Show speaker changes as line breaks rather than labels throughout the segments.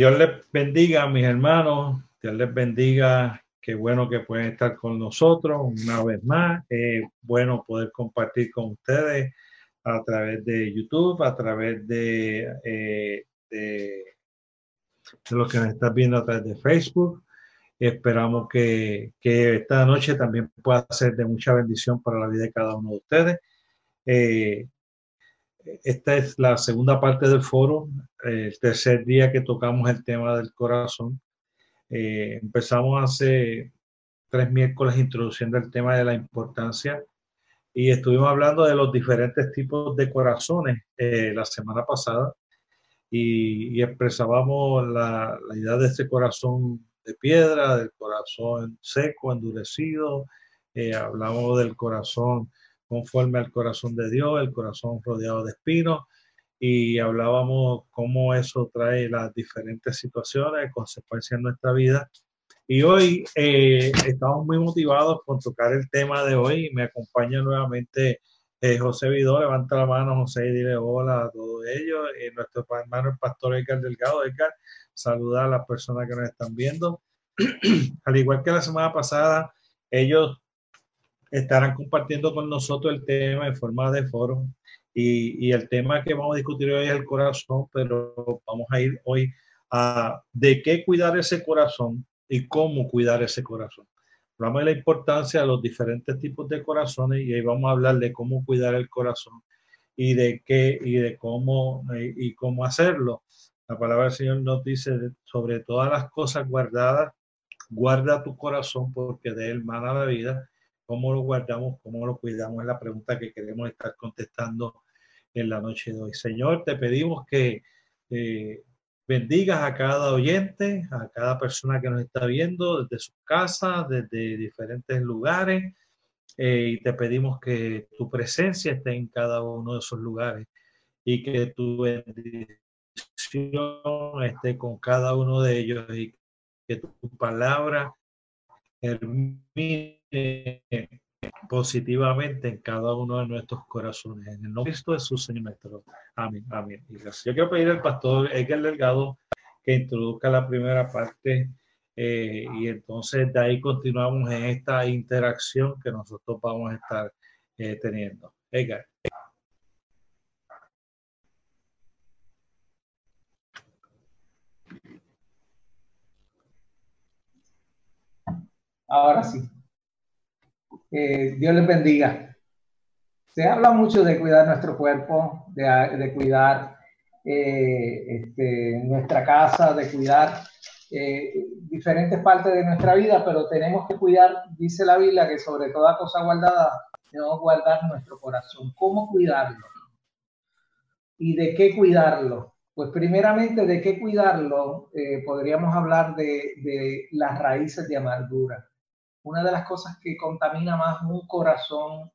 Dios les bendiga, mis hermanos. Dios les bendiga. Qué bueno que pueden estar con nosotros una vez más. Es bueno poder compartir con ustedes a través de YouTube, a través de, eh, de, de lo que nos están viendo a través de Facebook. Esperamos que, que, esta noche también pueda ser de mucha bendición para la vida de cada uno de ustedes. Eh, esta es la segunda parte del foro, el tercer día que tocamos el tema del corazón. Eh, empezamos hace tres miércoles introduciendo el tema de la importancia y estuvimos hablando de los diferentes tipos de corazones eh, la semana pasada y, y expresábamos la, idea de ese corazón de piedra, del corazón seco, endurecido, eh, hablamos del corazón conforme al corazón de Dios, el corazón rodeado de espinos, y hablábamos cómo eso trae las diferentes situaciones, consecuencias en nuestra vida. Y hoy eh, estamos muy motivados por tocar el tema de hoy. Me acompaña nuevamente eh, José Vidó. Levanta la mano, José, y dile hola a todos ellos. Eh, nuestro hermano, el pastor Edgar Delgado. Edgar, saluda a las personas que nos están viendo. Al igual que la semana pasada, ellos estarán compartiendo con nosotros el tema en forma de foro. Y, y, el tema que vamos a discutir hoy es el corazón, pero vamos a ir hoy a de qué cuidar ese corazón y cómo cuidar ese corazón. Hablamos de la importancia de los diferentes tipos de corazones y ahí vamos a hablar de cómo cuidar el corazón y de qué y de cómo y cómo hacerlo. La palabra del Señor nos dice sobre todas las cosas guardadas, guarda tu corazón porque de él mana la vida ¿Cómo lo guardamos? ¿Cómo lo cuidamos? Es la pregunta que queremos estar contestando en la noche de hoy. Señor, te pedimos que eh, bendigas a cada oyente, a cada persona que nos está viendo desde sus casas, desde diferentes lugares. Eh, y te pedimos que tu presencia esté en cada uno de esos lugares y que tu bendición esté con cada uno de ellos y que tu palabra termine positivamente en cada uno de nuestros corazones. En el nombre de Cristo Jesús, Señor nuestro. Amén. Amén. Yo quiero pedir al pastor Edgar Delgado que introduzca la primera parte eh, y entonces de ahí continuamos en esta interacción que nosotros vamos a estar eh, teniendo. Edgar.
Ahora sí. Dios les bendiga. Se habla mucho de cuidar nuestro cuerpo, de, cuidar eh, este, nuestra casa, de cuidar eh, diferentes partes de nuestra vida, pero tenemos que cuidar, dice la Biblia, que sobre toda cosa guardada, debemos guardar nuestro corazón. ¿Cómo cuidarlo? ¿Y de qué cuidarlo? Pues primeramente, ¿de qué cuidarlo? Eh, podríamos hablar de las raíces de amargura una de las cosas que contamina más un corazón.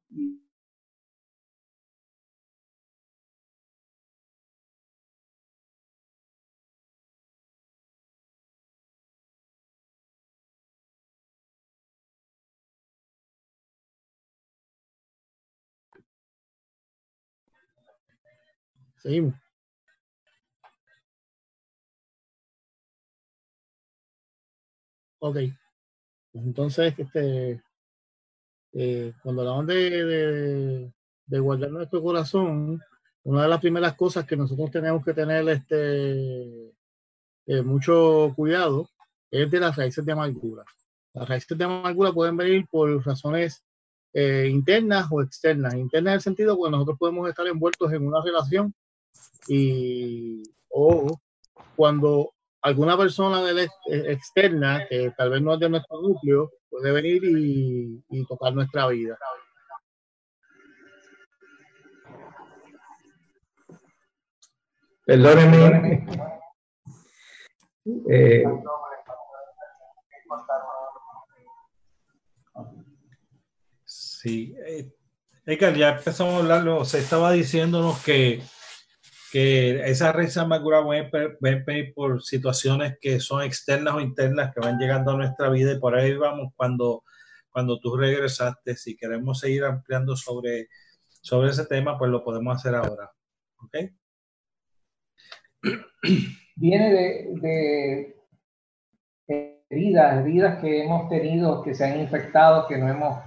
Ok. Entonces, este, eh, cuando hablamos de, guardar nuestro corazón, una de las primeras cosas que nosotros tenemos que tener este, eh, mucho cuidado es de las raíces de amargura. Las raíces de amargura pueden venir por razones eh, internas o externas. Internas en el sentido que nosotros podemos estar envueltos en una relación y o cuando alguna persona del ex, externa que tal vez no es de nuestro núcleo puede venir y, y tocar nuestra vida.
Perdóneme. Eh,
sí, eh, Edgar, ya empezamos a hablarlo, se estaba diciéndonos que que esa raíz amargura pueden venir por situaciones que son externas o internas que van llegando a nuestra vida y por ahí vamos cuando, cuando tú regresaste. Si queremos seguir ampliando sobre, sobre ese tema, pues lo podemos hacer ahora. ¿Ok?
viene de, heridas, heridas que hemos tenido, que se han infectado, que no hemos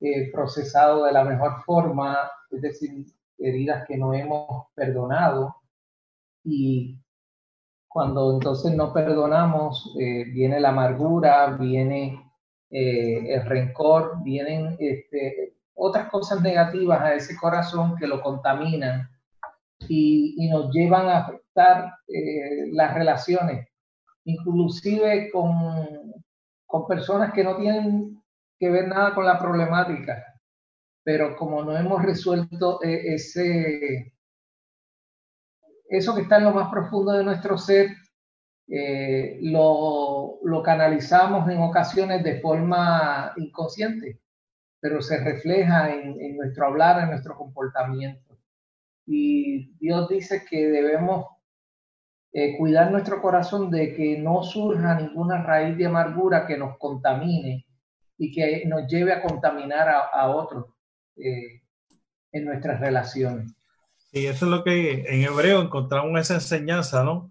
eh, procesado de la mejor forma, es decir, heridas que no hemos perdonado. Y cuando entonces no perdonamos, eh, viene la amargura, viene eh, el rencor, vienen este, otras cosas negativas a ese corazón que lo contaminan y, nos llevan a afectar eh, las relaciones, inclusive con, con personas que no tienen que ver nada con la problemática, pero como no hemos resuelto eh, ese, eso que está en lo más profundo de nuestro ser, eh, lo, lo, canalizamos en ocasiones de forma inconsciente, pero se refleja en, nuestro hablar, en nuestro comportamiento. Y Dios dice que debemos eh, cuidar nuestro corazón de que no surja ninguna raíz de amargura que nos contamine y que nos lleve a contaminar a, otros eh, en nuestras relaciones.
Y eso es lo que en hebreo encontramos esa enseñanza, ¿no?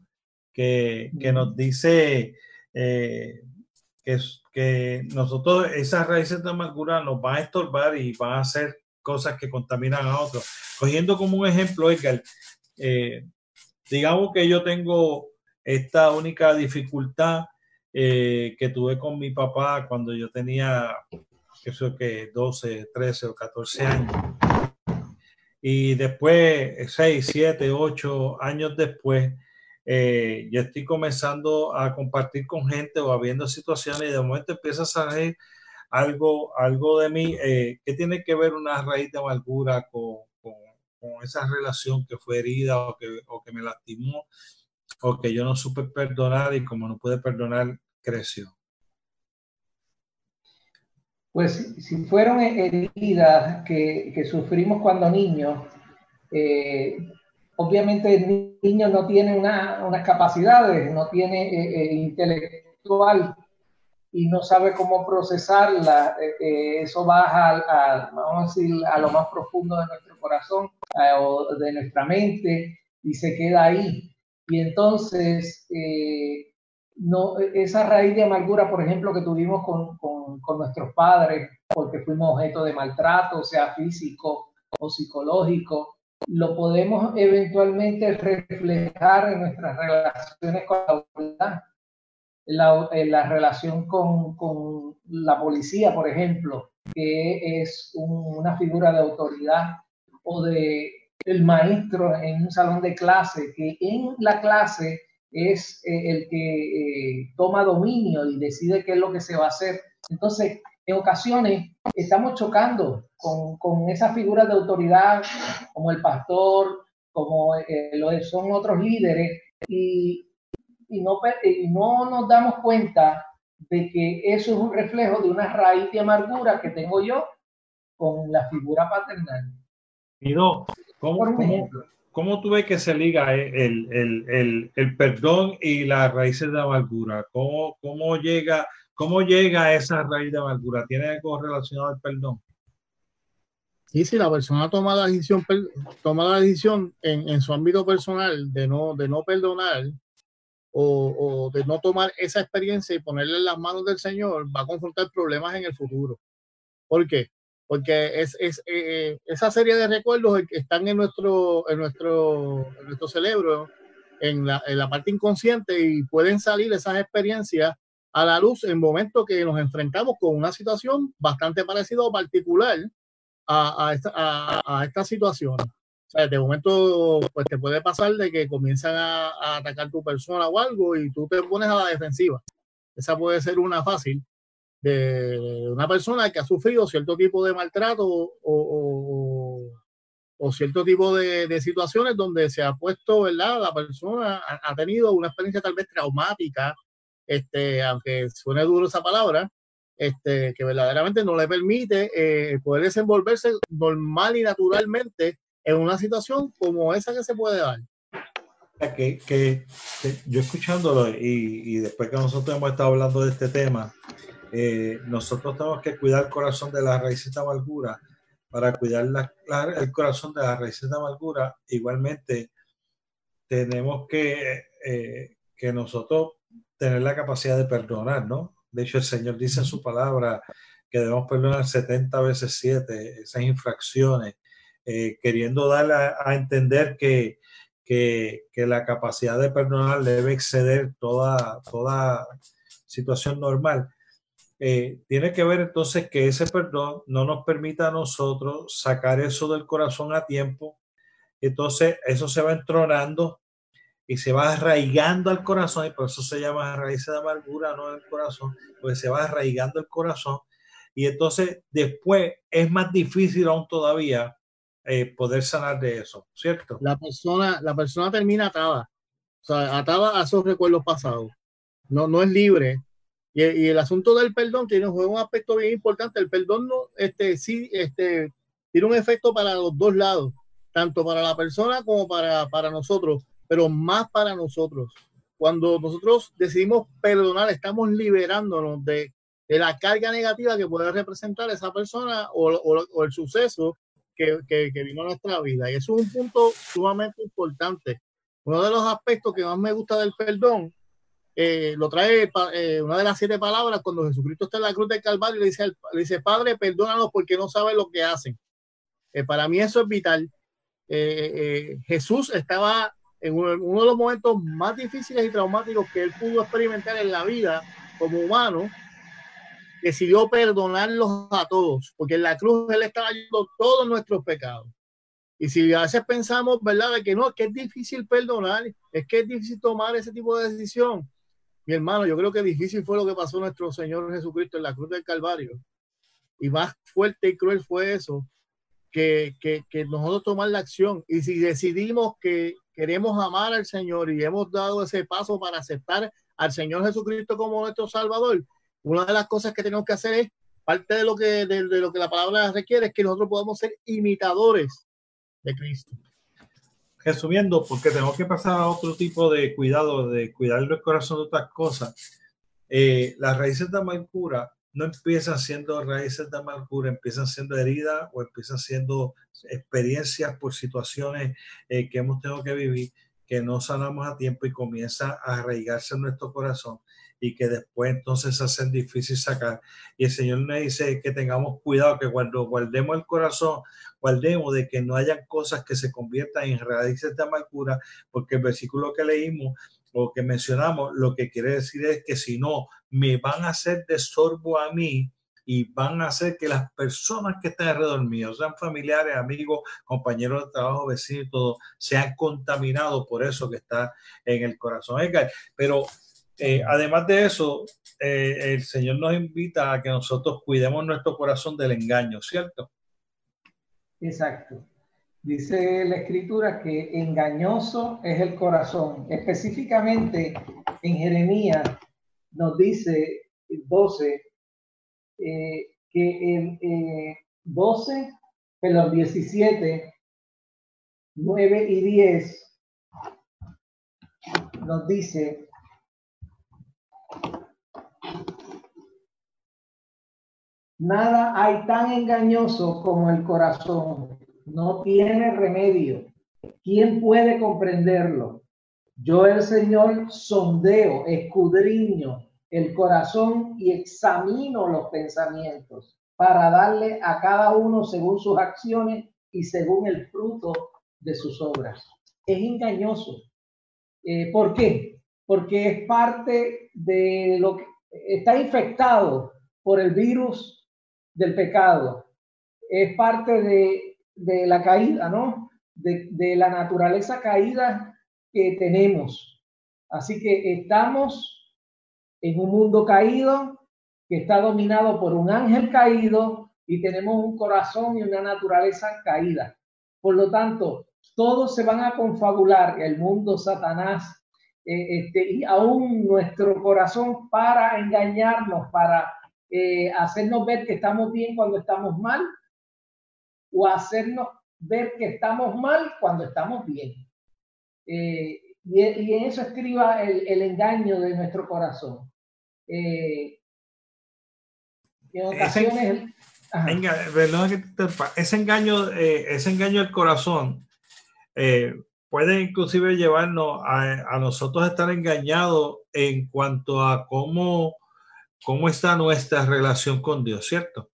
Que, que nos dice eh, que, que nosotros esas raíces de amargura nos van a estorbar y van a hacer cosas que contaminan a otros. Cogiendo como un ejemplo, Edgar, eh, digamos que yo tengo esta única dificultad eh, que tuve con mi papá cuando yo tenía, que sé que 12, 13 o 14 años. Y después, 6, 7, 8 años después, eh, yo estoy comenzando a compartir con gente o habiendo situaciones y de momento empieza a salir algo, algo de mí, eh, ¿qué tiene que ver una raíz de amargura con, con, esa relación que fue herida o que, o que me lastimó o que yo no supe perdonar y como no pude perdonar, creció?
Pues si fueron heridas que, sufrimos cuando niños, eh, obviamente el niño no tiene una, unas capacidades, no tiene eh, intelectual y no sabe cómo procesarla, eh, eh, eso baja a, vamos a decir, a lo más profundo de nuestro corazón eh, o de nuestra mente y se queda ahí. Y entonces, no, esa raíz de amargura, por ejemplo, que tuvimos con, con, con nuestros padres, porque fuimos objeto de maltrato, sea físico o psicológico, lo podemos eventualmente reflejar en nuestras relaciones con la autoridad. La, la relación con, con, la policía, por ejemplo, que es una figura de autoridad, o de el maestro en un salón de clase, que en la clase es eh, el que eh, toma dominio y decide qué es lo que se va a hacer. Entonces, en ocasiones estamos chocando con, con esa figura de autoridad como el pastor, como lo son otros líderes, y, y no, y no nos damos cuenta de que eso es un reflejo de una raíz de amargura que tengo yo con la figura paternal.
Y ¿cómo, cómo, cómo tú ves que se liga el, el, el, el, perdón y las raíces de amargura? ¿Cómo, cómo, llega, ¿Cómo llega esa raíz de amargura? ¿Tiene algo relacionado al perdón?
Sí, si la persona toma la decisión, toma la decisión en, en, su ámbito personal de no, de no perdonar, o, de no tomar esa experiencia y ponerle en las manos del Señor, va a confrontar problemas en el futuro. ¿Por qué? Porque es, es eh, esa serie de recuerdos que están en nuestro, en nuestro, en nuestro cerebro, en la, en la parte inconsciente, y pueden salir esas experiencias a la luz en momentos que nos enfrentamos con una situación bastante parecida o particular a, a, esta, a, a esta situación de momento, pues te puede pasar de que comienzan a, atacar tu persona o algo y tú te pones a la defensiva. Esa puede ser una fácil de una persona que ha sufrido cierto tipo de maltrato o, o, cierto tipo de, situaciones donde se ha puesto, ¿verdad? La persona ha, tenido una experiencia tal vez traumática, este, aunque suene duro esa palabra, este, que verdaderamente no le permite eh, poder desenvolverse normal y naturalmente en una situación como esa que se puede dar.
Que, que, yo escuchándolo y, y, después que nosotros hemos estado hablando de este tema, eh, nosotros tenemos que cuidar el corazón de la raíces de amargura. Para cuidar el corazón de la raíces de amargura, igualmente tenemos que eh, que nosotros tener la capacidad de perdonar, ¿no? De hecho, el Señor dice en su palabra que debemos perdonar 70 veces 7 esas infracciones, eh, queriendo dar a, entender que, que, que, la capacidad de perdonar debe exceder toda, toda situación normal. Eh, tiene que ver entonces que ese perdón no nos permita a nosotros sacar eso del corazón a tiempo. Entonces eso se va entronando y se va arraigando al corazón y por eso se llama raíz de amargura, no el corazón, porque se va arraigando el corazón y entonces después es más difícil aún todavía eh, poder sanar de eso, ¿cierto?
La persona, la persona termina atada, o sea, atada a esos recuerdos pasados. No, no es libre y, el asunto del perdón tiene un aspecto bien importante. El perdón no, este, sí, este, tiene un efecto para los dos lados, tanto para la persona como para, para nosotros, pero más para nosotros. Cuando nosotros decidimos perdonar, estamos liberándonos de, de la carga negativa que puede representar esa persona o, o, o el suceso que, que, que, vino a nuestra vida. Y eso es un punto sumamente importante. Uno de los aspectos que más me gusta del perdón eh, lo trae eh, una de las siete palabras cuando Jesucristo está en la cruz del Calvario y le dice, le dice Padre, perdónanos porque no saben lo que hacen. Eh, para mí eso es vital. Jesús estaba en uno, de los momentos más difíciles y traumáticos que él pudo experimentar en la vida como humano. Decidió perdonarlos a todos, porque en la cruz él estaba yendo todos nuestros pecados. Y si a veces pensamos, ¿verdad?, de que no, que es difícil perdonar, es que es difícil tomar ese tipo de decisión mi hermano, yo creo que difícil fue lo que pasó nuestro Señor Jesucristo en la cruz del Calvario. Y más fuerte y cruel fue eso, que, que, nosotros tomar la acción. Y si decidimos que queremos amar al Señor y hemos dado ese paso para aceptar al Señor Jesucristo como nuestro Salvador, una de las cosas que tenemos que hacer es, parte de lo que, de lo que la palabra requiere, es que nosotros podamos ser imitadores de Cristo
resumiendo, porque tenemos que pasar a otro tipo de cuidado, de cuidar el corazón de otras cosas, eh, las raíces de amargura no empiezan siendo raíces de amargura, empiezan siendo heridas o empiezan siendo experiencias por situaciones eh, que hemos tenido que vivir que no sanamos a tiempo y comienza a arraigarse en nuestro corazón y que después entonces se hacen difícil sacar. Y el Señor nos dice que tengamos cuidado, que cuando guardemos el corazón, guardemos de que no hayan cosas que se conviertan en raíces de amargura, porque el versículo que leímos o que mencionamos, lo que quiere decir es que si no, me van a hacer de sorbo a mí, y van a hacer que las personas que están alrededor mío, sean familiares, amigos, compañeros de trabajo, vecinos y todo, sean contaminados por eso que está en el corazón. Pero eh, además de eso, eh, el Señor nos invita a que nosotros cuidemos nuestro corazón del engaño, ¿cierto?
Exacto. Dice la escritura que engañoso es el corazón. Específicamente en Jeremías nos dice 12 eh, que en 12, perdón, 17, 9 y 10 nos dice Nada hay tan engañoso como el corazón. No tiene remedio. ¿Quién puede comprenderlo? Yo el Señor sondeo, escudriño el corazón y examino los pensamientos para darle a cada uno según sus acciones y según el fruto de sus obras. Es engañoso. Eh, ¿Por qué? Porque es parte de lo que está infectado por el virus del pecado. Es parte de, de la caída, ¿no? De, de la naturaleza caída que tenemos. Así que estamos en un mundo caído que está dominado por un ángel caído y tenemos un corazón y una naturaleza caída. Por lo tanto, todos se van a confabular, el mundo, Satanás, eh, este, y aún nuestro corazón para engañarnos, para eh, hacernos ver que estamos bien cuando estamos mal, o hacernos ver que estamos mal cuando estamos bien. Eh, y, en eso escriba el, el engaño de nuestro corazón. Eh, ese,
engaño, ese engaño del corazón, eh, puede inclusive llevarnos a, nosotros estar engañados en cuanto a cómo, cómo está nuestra relación con Dios, ¿cierto?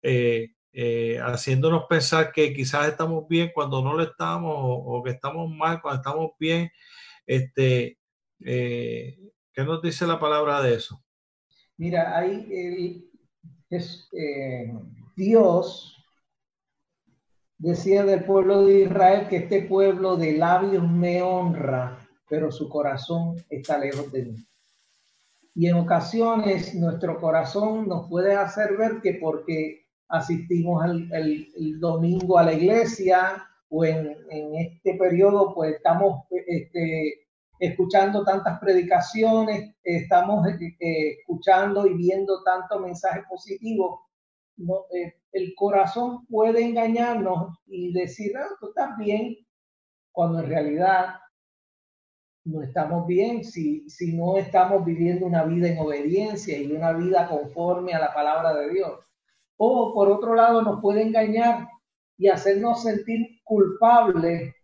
Eh, eh, haciéndonos pensar que quizás estamos bien cuando no lo estamos o, que estamos mal cuando estamos bien. Este, eh, ¿Qué nos dice la palabra de eso?
Mira, ahí es, Dios decía del pueblo de Israel que este pueblo de labios me honra, pero su corazón está lejos de mí. Y en ocasiones nuestro corazón nos puede hacer ver que porque asistimos el, domingo a la iglesia o en, este periodo pues estamos este, escuchando tantas predicaciones, estamos eh, escuchando y viendo tantos mensajes positivos, no, eh, el corazón puede engañarnos y decir, ah, tú estás bien, cuando en realidad no estamos bien si, si no estamos viviendo una vida en obediencia y una vida conforme a la palabra de Dios. O por otro lado nos puede engañar y hacernos sentir culpables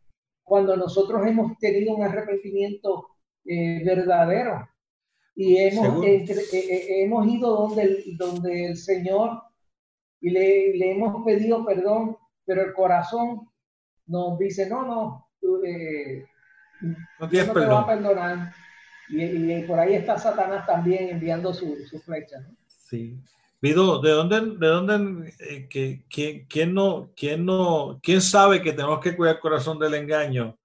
cuando nosotros hemos tenido un arrepentimiento eh, verdadero y hemos, eh, hemos ido donde el, donde el Señor y le, le, hemos pedido perdón, pero el corazón nos dice, no, no, tú, eh, no, tienes te va a perdonar. Y, y, por ahí está Satanás también enviando su, su flecha. ¿no?
Sí. Vido, ¿de dónde, de dónde, eh, que, quién, quién, no, quién no, quién sabe que tenemos que cuidar el corazón del engaño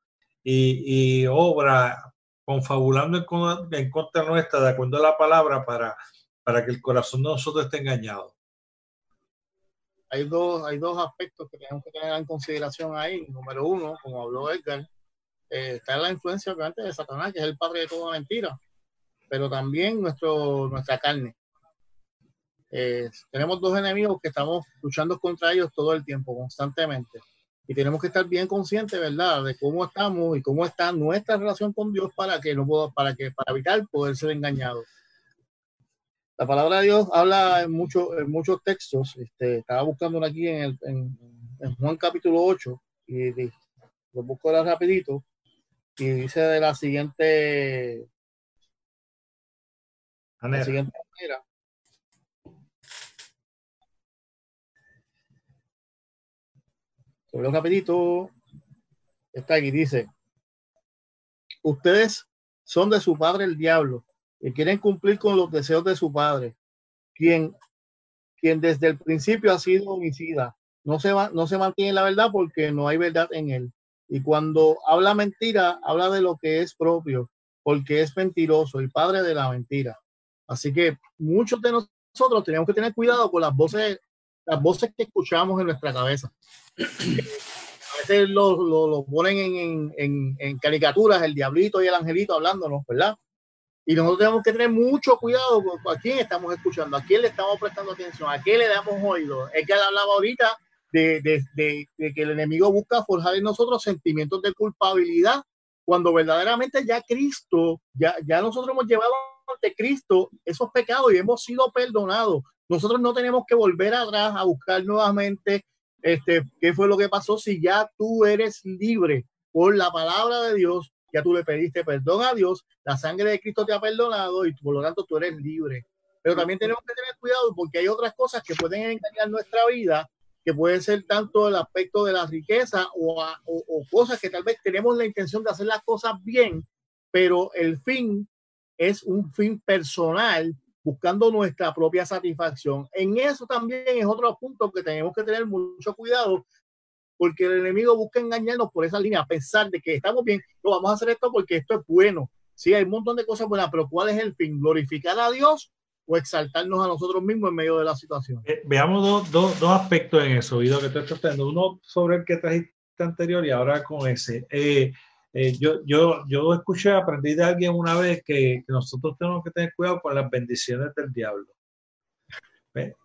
y, y obra confabulando en, en, contra nuestra de acuerdo a la palabra para, para que el corazón de nosotros esté engañado?
hay dos, hay dos aspectos que tenemos que tener en consideración ahí. Número uno, como habló Edgar, eh, está la influencia obviamente de Satanás, que es el padre de toda mentira, pero también nuestro, nuestra carne. Eh, tenemos dos enemigos que estamos luchando contra ellos todo el tiempo, constantemente. Y tenemos que estar bien conscientes, ¿verdad?, de cómo estamos y cómo está nuestra relación con Dios para que no para que para evitar poder ser engañados. La palabra de Dios habla en, mucho, en muchos textos. Este, estaba buscando aquí en, el, en, Juan capítulo 8 y, lo busco ahora rapidito y dice de la siguiente, manera. La siguiente manera. Sobre rapidito. Está aquí, dice, ustedes son de su padre el diablo que quieren cumplir con los deseos de su padre, quien, quien desde el principio ha sido homicida. No se, va, no se mantiene la verdad porque no hay verdad en él. Y cuando habla mentira, habla de lo que es propio, porque es mentiroso, el padre de la mentira. Así que muchos de nosotros tenemos que tener cuidado con las voces, las voces que escuchamos en nuestra cabeza. A veces lo, lo, ponen en, en, en, caricaturas, el diablito y el angelito hablándonos, ¿verdad? Y nosotros tenemos que tener mucho cuidado con a quién estamos escuchando, a quién le estamos prestando atención, a quién le damos oído. Es que él hablaba ahorita de, que el enemigo busca forjar en nosotros sentimientos de culpabilidad, cuando verdaderamente ya Cristo, ya, ya nosotros hemos llevado ante Cristo esos pecados y hemos sido perdonados. Nosotros no tenemos que volver atrás a buscar nuevamente este, qué fue lo que pasó si ya tú eres libre por la palabra de Dios ya tú le pediste perdón a Dios, la sangre de Cristo te ha perdonado y por lo tanto tú eres libre. Pero también tenemos que tener cuidado porque hay otras cosas que pueden engañar nuestra vida, que puede ser tanto el aspecto de la riqueza o, o, cosas que tal vez tenemos la intención de hacer las cosas bien, pero el fin es un fin personal buscando nuestra propia satisfacción. En eso también es otro punto que tenemos que tener mucho cuidado porque el enemigo busca engañarnos por esa línea, a pensar de que estamos bien, no vamos a hacer esto porque esto es bueno. Sí, hay un montón de cosas buenas, pero ¿cuál es el fin? ¿Glorificar a Dios o exaltarnos a nosotros mismos en medio de la situación?
Eh, veamos dos, dos, aspectos en eso, Guido, que estoy tratando. Uno sobre el que trajiste anterior y ahora con ese. Eh, eh, yo, yo, yo escuché, aprendí de alguien una vez que, que, nosotros tenemos que tener cuidado con las bendiciones del diablo.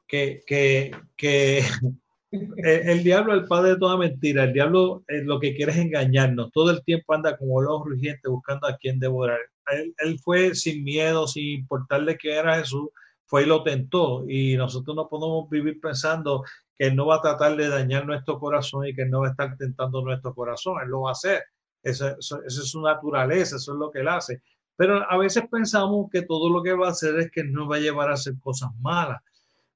Que, que, que el, diablo es el padre de toda mentira. El diablo lo que quiere es engañarnos. Todo el tiempo anda como lobo rugiente buscando a quien devorar. Él, fue sin miedo, sin importarle que era Jesús, fue y lo tentó. Y nosotros no podemos vivir pensando que él no va a tratar de dañar nuestro corazón y que no va a estar tentando nuestro corazón. Él lo va a hacer. esa, es su naturaleza, eso es lo que él hace. Pero a veces pensamos que todo lo que va a hacer es que nos va a llevar a hacer cosas malas,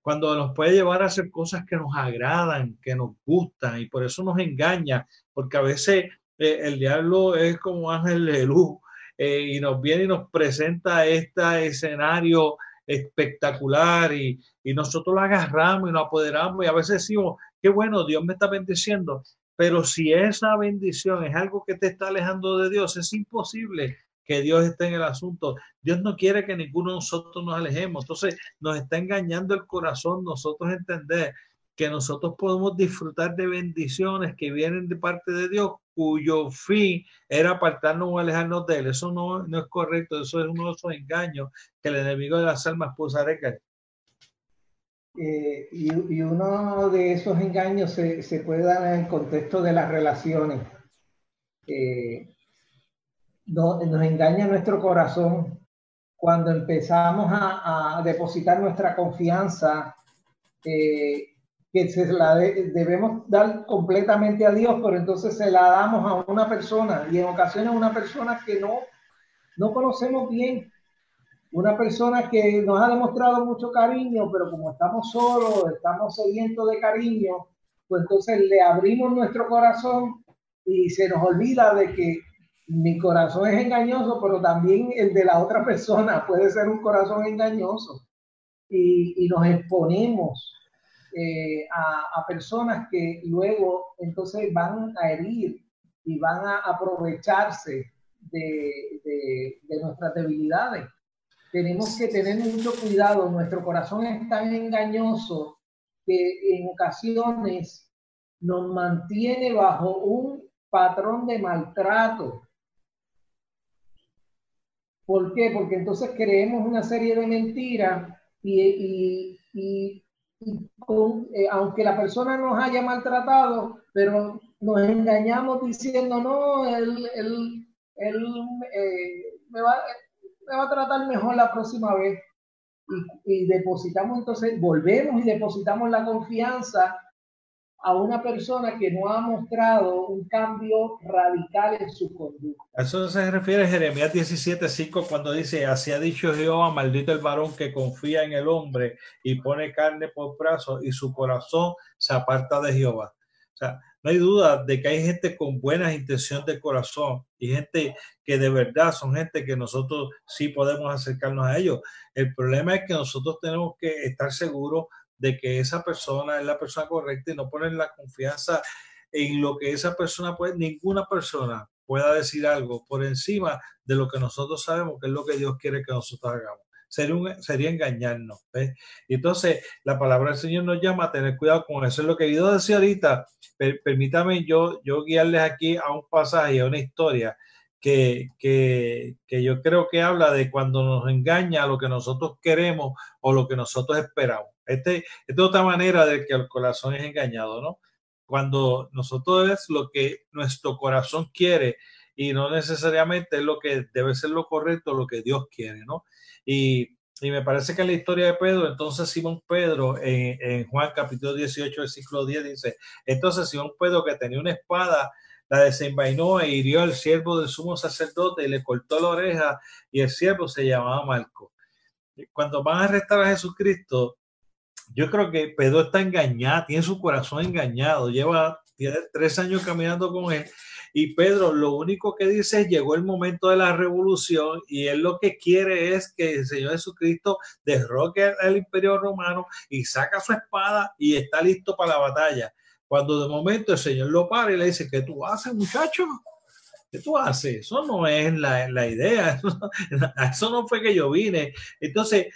cuando nos puede llevar a hacer cosas que nos agradan, que nos gustan, y por eso nos engaña, porque a veces eh, el diablo es como ángel de luz eh, y nos viene y nos presenta este escenario espectacular y, y nosotros lo agarramos y nos apoderamos y a veces decimos, qué bueno, Dios me está bendiciendo, pero si esa bendición es algo que te está alejando de Dios, es imposible que Dios esté en el asunto. Dios no quiere que ninguno de nosotros nos alejemos. Entonces nos está engañando el corazón nosotros entender que nosotros podemos disfrutar de bendiciones que vienen de parte de Dios, cuyo fin era apartarnos o alejarnos de Él. Eso no, no es correcto, eso es uno de esos engaños que el enemigo de las almas puso a
eh, y, y, uno de esos engaños se, se, puede dar en el contexto de las relaciones. Eh, nos engaña nuestro corazón cuando empezamos a, depositar nuestra confianza, eh, que se la debemos dar completamente a Dios, pero entonces se la damos a una persona y en ocasiones a una persona que no, no conocemos bien, una persona que nos ha demostrado mucho cariño, pero como estamos solos, estamos sedientos de cariño, pues entonces le abrimos nuestro corazón y se nos olvida de que mi corazón es engañoso, pero también el de la otra persona puede ser un corazón engañoso. Y, nos exponemos eh, a, personas que luego entonces van a herir y van a aprovecharse de, nuestras debilidades. Tenemos que tener mucho cuidado, nuestro corazón es tan engañoso que en ocasiones nos mantiene bajo un patrón de maltrato ¿Por qué? Porque entonces creemos una serie de mentiras y, eh, aunque la persona nos haya maltratado, pero nos engañamos diciendo, no, él, él, eh, me, va, a tratar mejor la próxima vez. y depositamos entonces, volvemos y depositamos la confianza a una persona que no ha mostrado un cambio radical en su conducta. A
eso se refiere Jeremías 17:5 cuando dice, así ha dicho Jehová, maldito el varón que confía en el hombre y pone carne por brazo y su corazón se aparta de Jehová. O sea, no hay duda de que hay gente con buenas intenciones de corazón y gente que de verdad son gente que nosotros sí podemos acercarnos a ellos. El problema es que nosotros tenemos que estar seguros de que esa persona es la persona correcta y no poner la confianza en lo que esa persona puede, ninguna persona pueda decir algo por encima de lo que nosotros sabemos que es lo que Dios quiere que nosotros hagamos. Sería, sería engañarnos. Entonces la palabra del Señor nos llama a tener cuidado con eso. Es lo que yo decía ahorita. permítame yo, yo guiarles aquí a un pasaje, a una historia que, que, que yo creo que habla de cuando nos engaña lo que nosotros queremos o lo que nosotros esperamos. Este, esta es otra manera de que el corazón es engañado, ¿no? Cuando nosotros es lo que nuestro corazón quiere y no necesariamente es lo que debe ser lo correcto, lo que Dios quiere, ¿no? Y, y me parece que en la historia de Pedro, entonces Simón Pedro, en, en Juan capítulo 18, versículo 10, dice, entonces Simón Pedro que tenía una espada, la desenvainó e hirió al siervo del sumo sacerdote y le cortó la oreja y el siervo se llamaba Marco. Cuando van a arrestar a Jesucristo, yo creo que Pedro está engañado, tiene su corazón engañado, lleva tres años caminando con él. Y Pedro lo único que dice es, llegó el momento de la revolución y él lo que quiere es que el Señor Jesucristo derroque al imperio romano y saca su espada y está listo para la batalla. Cuando de momento el Señor lo para y le dice, ¿qué tú haces muchacho? ¿Qué tú haces? Eso no es la, la idea, eso no fue que yo vine. Entonces,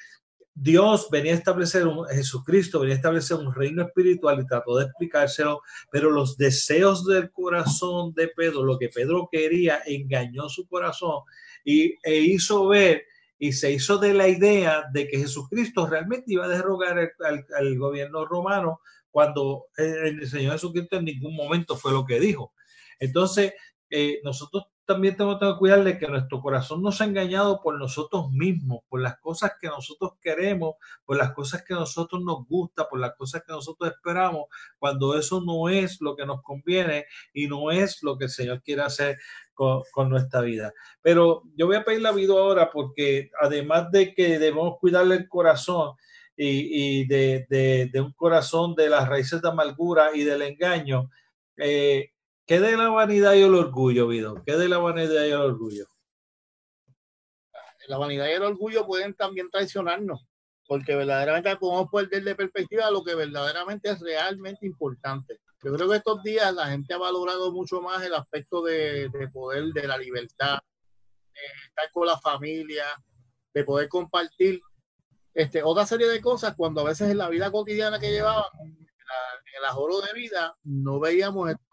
Dios venía a establecer, un, Jesucristo venía a establecer un reino espiritual y trató de explicárselo, pero los deseos del corazón de Pedro, lo que Pedro quería, engañó su corazón y, e hizo ver y se hizo de la idea de que Jesucristo realmente iba a derrogar al, gobierno romano cuando el, Señor Jesucristo en ningún momento fue lo que dijo. Entonces, eh, nosotros también tenemos que cuidar de que nuestro corazón no sea engañado por nosotros mismos, por las cosas que nosotros queremos, por las cosas que nosotros nos gusta, por las cosas que nosotros esperamos, cuando eso no es lo que nos conviene y no es lo que el Señor quiere hacer con, nuestra vida. Pero yo voy a pedir la vida ahora porque además de que debemos cuidarle el corazón y, de, un corazón de las raíces de amargura y del engaño, eh, ¿qué de la vanidad y el orgullo, Vido? ¿Qué de la vanidad y el orgullo?
La vanidad y el orgullo pueden también traicionarnos porque verdaderamente podemos perder de perspectiva lo que verdaderamente es realmente importante. Yo creo que estos días la gente ha valorado mucho más el aspecto de, poder, de la libertad, de estar con la familia, de poder compartir este, otra serie de cosas cuando a veces en la vida cotidiana que llevaban, en, el ahorro de vida, no veíamos estos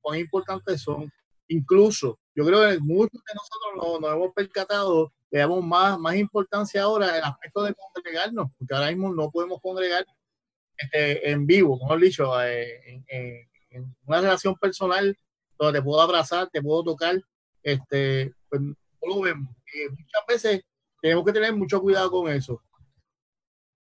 cuán importantes son. Incluso, yo creo que muchos de nosotros nos hemos percatado le damos más, más importancia ahora el aspecto de congregarnos, porque ahora mismo no podemos congregar este, en vivo, mejor dicho, eh, en, una relación personal donde te puedo abrazar, te puedo tocar, este, pues no lo vemos. Y muchas veces tenemos que tener mucho cuidado con eso.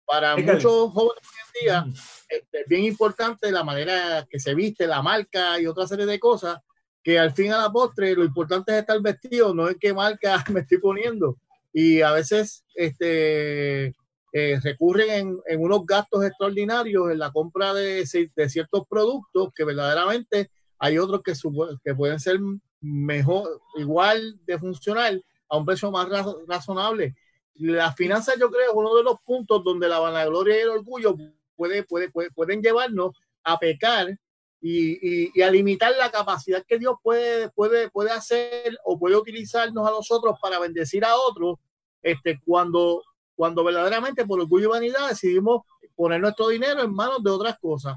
Para muchos jóvenes hoy en día, mm. este, es bien importante la manera que se viste, la marca y otra serie de cosas, que al fin a la postre lo importante es estar vestido, no es qué marca me estoy poniendo. Y a veces este, eh, recurren en, en, unos gastos extraordinarios en la compra de, de, ciertos productos que verdaderamente hay otros que, que pueden ser mejor, igual de funcional a un precio más razonable. Las finanzas yo creo es uno de los puntos donde la vanagloria y el orgullo puede, puede, pueden llevarnos a pecar y, a limitar la capacidad que Dios puede, puede, puede hacer o puede utilizarnos a nosotros para bendecir a otros, este, cuando, cuando verdaderamente por orgullo y vanidad decidimos poner nuestro dinero en manos de otras cosas.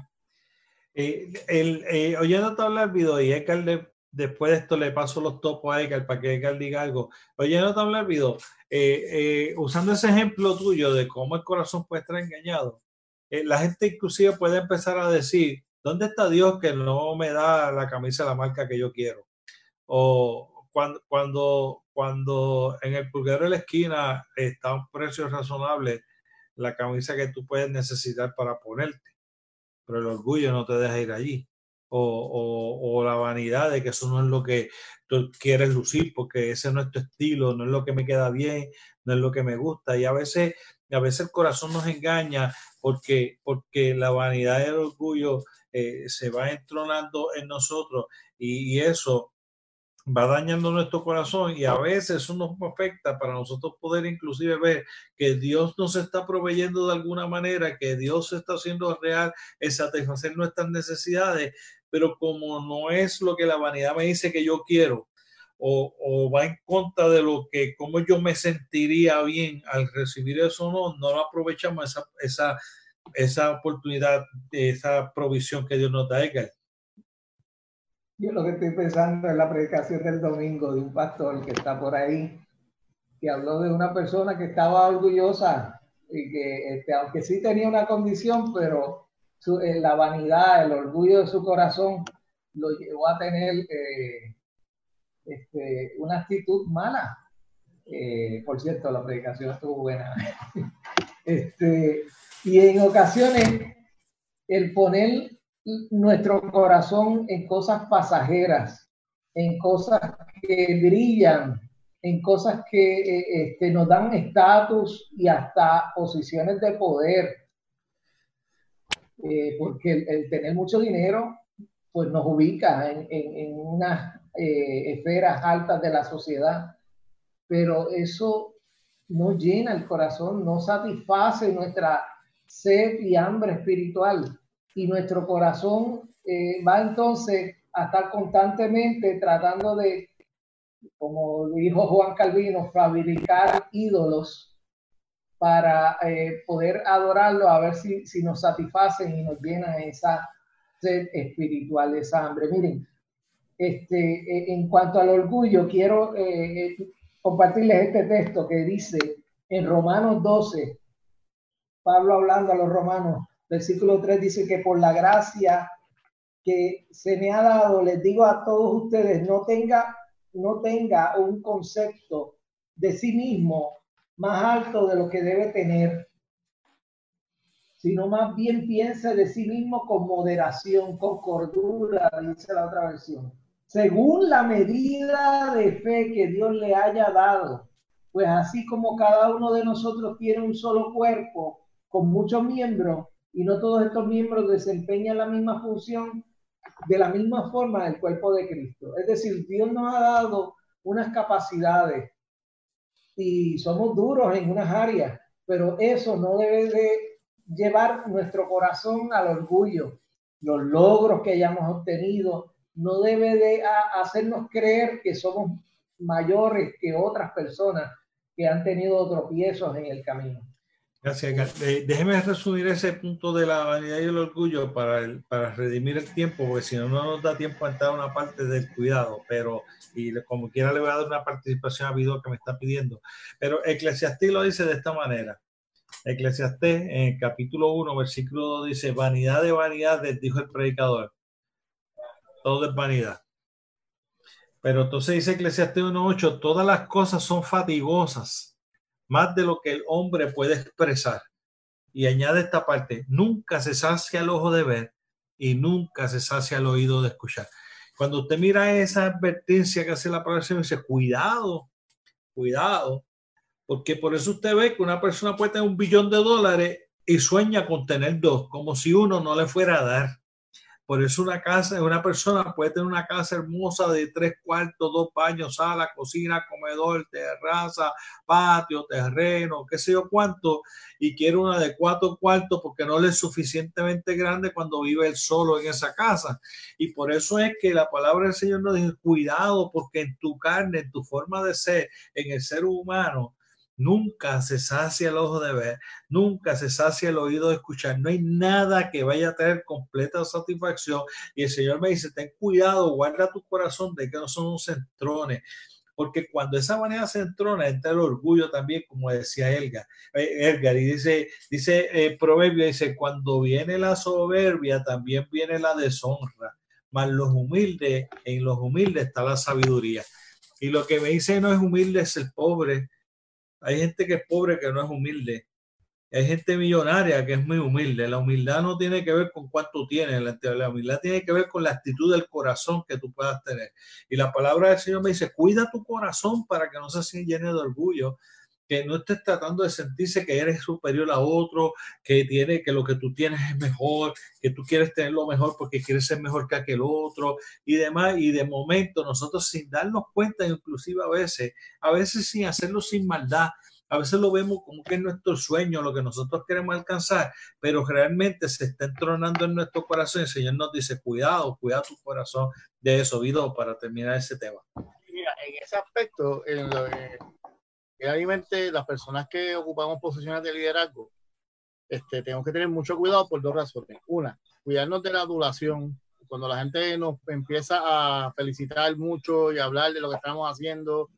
Eh, el, eh, oyéndote hablar, video y Ekal después de esto le paso los topos a Ekal para que Ekal diga algo. Oyéndote hablar, video, eh, eh, usando ese ejemplo tuyo de cómo el corazón puede estar engañado, eh, la gente inclusive puede empezar a decir, ¿Dónde está Dios que no me da la camisa de la marca que yo quiero? O cuando, cuando, cuando en el pulguero de la esquina está un precio razonable la camisa que tú puedes necesitar para ponerte, pero el orgullo no te deja ir allí. O, o, la vanidad de que eso no es lo que tú quieres lucir, porque ese no es tu estilo, no es lo que me queda bien, no es lo que me gusta. Y a veces, a veces el corazón nos engaña porque, porque la vanidad y el orgullo eh, se va entronando en nosotros y, eso va dañando nuestro corazón y a veces eso nos afecta para nosotros poder inclusive ver que Dios nos está proveyendo de alguna manera, que Dios está haciendo real en satisfacer nuestras necesidades, pero como no es lo que la vanidad me dice que yo quiero, o, va en contra de lo que, como yo me sentiría bien al recibir eso, no, no aprovechamos esa, esa, esa oportunidad, esa provisión que Dios nos da.
Yo lo que estoy pensando es la predicación del domingo de un pastor que está por ahí, que habló de una persona que estaba orgullosa y que, este, aunque sí tenía una condición, pero eh, la vanidad, el orgullo de su corazón lo llevó a tener eh, este, una actitud mala. Eh, por cierto, la predicación estuvo buena. este, y en ocasiones, el poner nuestro corazón en cosas pasajeras, en cosas que brillan, en cosas que eh, este, nos dan estatus y hasta posiciones de poder. Eh, porque el, tener mucho dinero, pues nos ubica en, en, unas eh, esferas altas de la sociedad. Pero eso no llena el corazón, no satisface nuestra sed y hambre espiritual. Y nuestro corazón eh, va entonces a estar constantemente tratando de, como dijo Juan Calvino, fabricar ídolos para eh, poder adorarlo, a ver si, si nos satisfacen y nos llenan esa sed espiritual, esa hambre. Miren, este, eh, en cuanto al orgullo, quiero compartirles este texto que dice en Romanos 12, Pablo hablando a los romanos, versículo 3 dice que por la gracia que se me ha dado, les digo a todos ustedes, no tenga, no tenga un concepto de sí mismo más alto de lo que debe tener, sino más bien piense de sí mismo con moderación, con cordura, dice la otra versión, según la medida de fe que Dios le haya dado. Pues así como cada uno de nosotros tiene un solo cuerpo con muchos miembros y no todos estos miembros desempeñan la misma función, de la misma forma el cuerpo de Cristo. Es decir, Dios nos ha dado unas capacidades y somos duros en unas áreas, pero eso no debe de llevar nuestro corazón al orgullo. Los logros que hayamos obtenido no debe de hacernos creer que somos mayores que otras personas que han tenido tropiezos en el camino.
Gracias. Déjeme resumir ese punto de la vanidad y el orgullo para, para redimir el tiempo, porque si no, no nos da tiempo a entrar a una parte del cuidado, pero y como quiera le voy a dar una participación a Vido que me está pidiendo. Pero Eclesiastés lo dice de esta manera. Eclesiastés en el capítulo 1, versículo 2 dice, vanidad de vanidades, dijo el predicador. Todo es vanidad. Pero entonces dice Eclesiastés 1.8, todas las cosas son fatigosas más de lo que el hombre puede expresar. Y añade esta parte, nunca se sacia el ojo de ver y nunca se sacia el oído de escuchar. Cuando usted mira esa advertencia que hace la palabra, dice, cuidado, cuidado, porque por eso usted ve que una persona puede tener un billón de dólares y sueña con tener dos, como si uno no le fuera a dar. Por eso una casa, una persona puede tener una casa hermosa de tres cuartos, dos baños, sala, cocina, comedor, terraza, patio, terreno, qué sé yo cuánto, y quiere una de cuatro cuartos porque no le es suficientemente grande cuando vive él solo en esa casa. Y por eso es que la palabra del Señor nos dice, cuidado, porque en tu carne, en tu forma de ser, en el ser humano, Nunca se sacia el ojo de ver, nunca se sacia el oído de escuchar. No hay nada que vaya a tener completa satisfacción. Y el Señor me dice, ten cuidado, guarda tu corazón de que no son centrones. Porque cuando esa manera se entrona, entra el orgullo también, como decía Elga, eh, Edgar, y dice, dice eh, Proverbio, dice, cuando viene la soberbia, también viene la deshonra. Mas los humildes, en los humildes está la sabiduría. Y lo que me dice no es humilde, es el pobre, hay gente que es pobre que no es humilde. Hay gente millonaria que es muy humilde. La humildad no tiene que ver con cuánto tienes. La, humildad tiene que ver con la actitud del corazón que tú puedas tener. Y la palabra del Señor me dice, cuida tu corazón para que no se llene de orgullo, que no estés tratando de sentirse que eres superior a otro, que tiene que lo que tú tienes es mejor, que tú quieres tener lo mejor porque quieres ser mejor que aquel otro y demás. Y de momento nosotros sin darnos cuenta, inclusive a veces, a veces sin hacerlo sin maldad, a veces lo vemos como que es nuestro sueño, lo que nosotros queremos alcanzar, pero realmente se está entronando en nuestro corazón. El Señor nos dice, cuidado, cuida tu corazón de eso, Vido, para terminar ese tema.
Mira, en ese aspecto, en lo, realmente las personas que ocupamos posiciones de liderazgo, este, tenemos que tener mucho cuidado por dos razones. Una, cuidarnos de la adulación. Cuando la gente nos empieza a felicitar mucho y hablar de lo que estamos haciendo,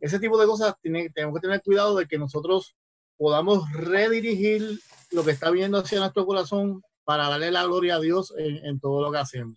ese tipo de cosas tiene, tenemos que tener cuidado de que nosotros podamos redirigir lo que está viendo hacia nuestro corazón para darle la gloria a Dios en, en todo lo que hacemos.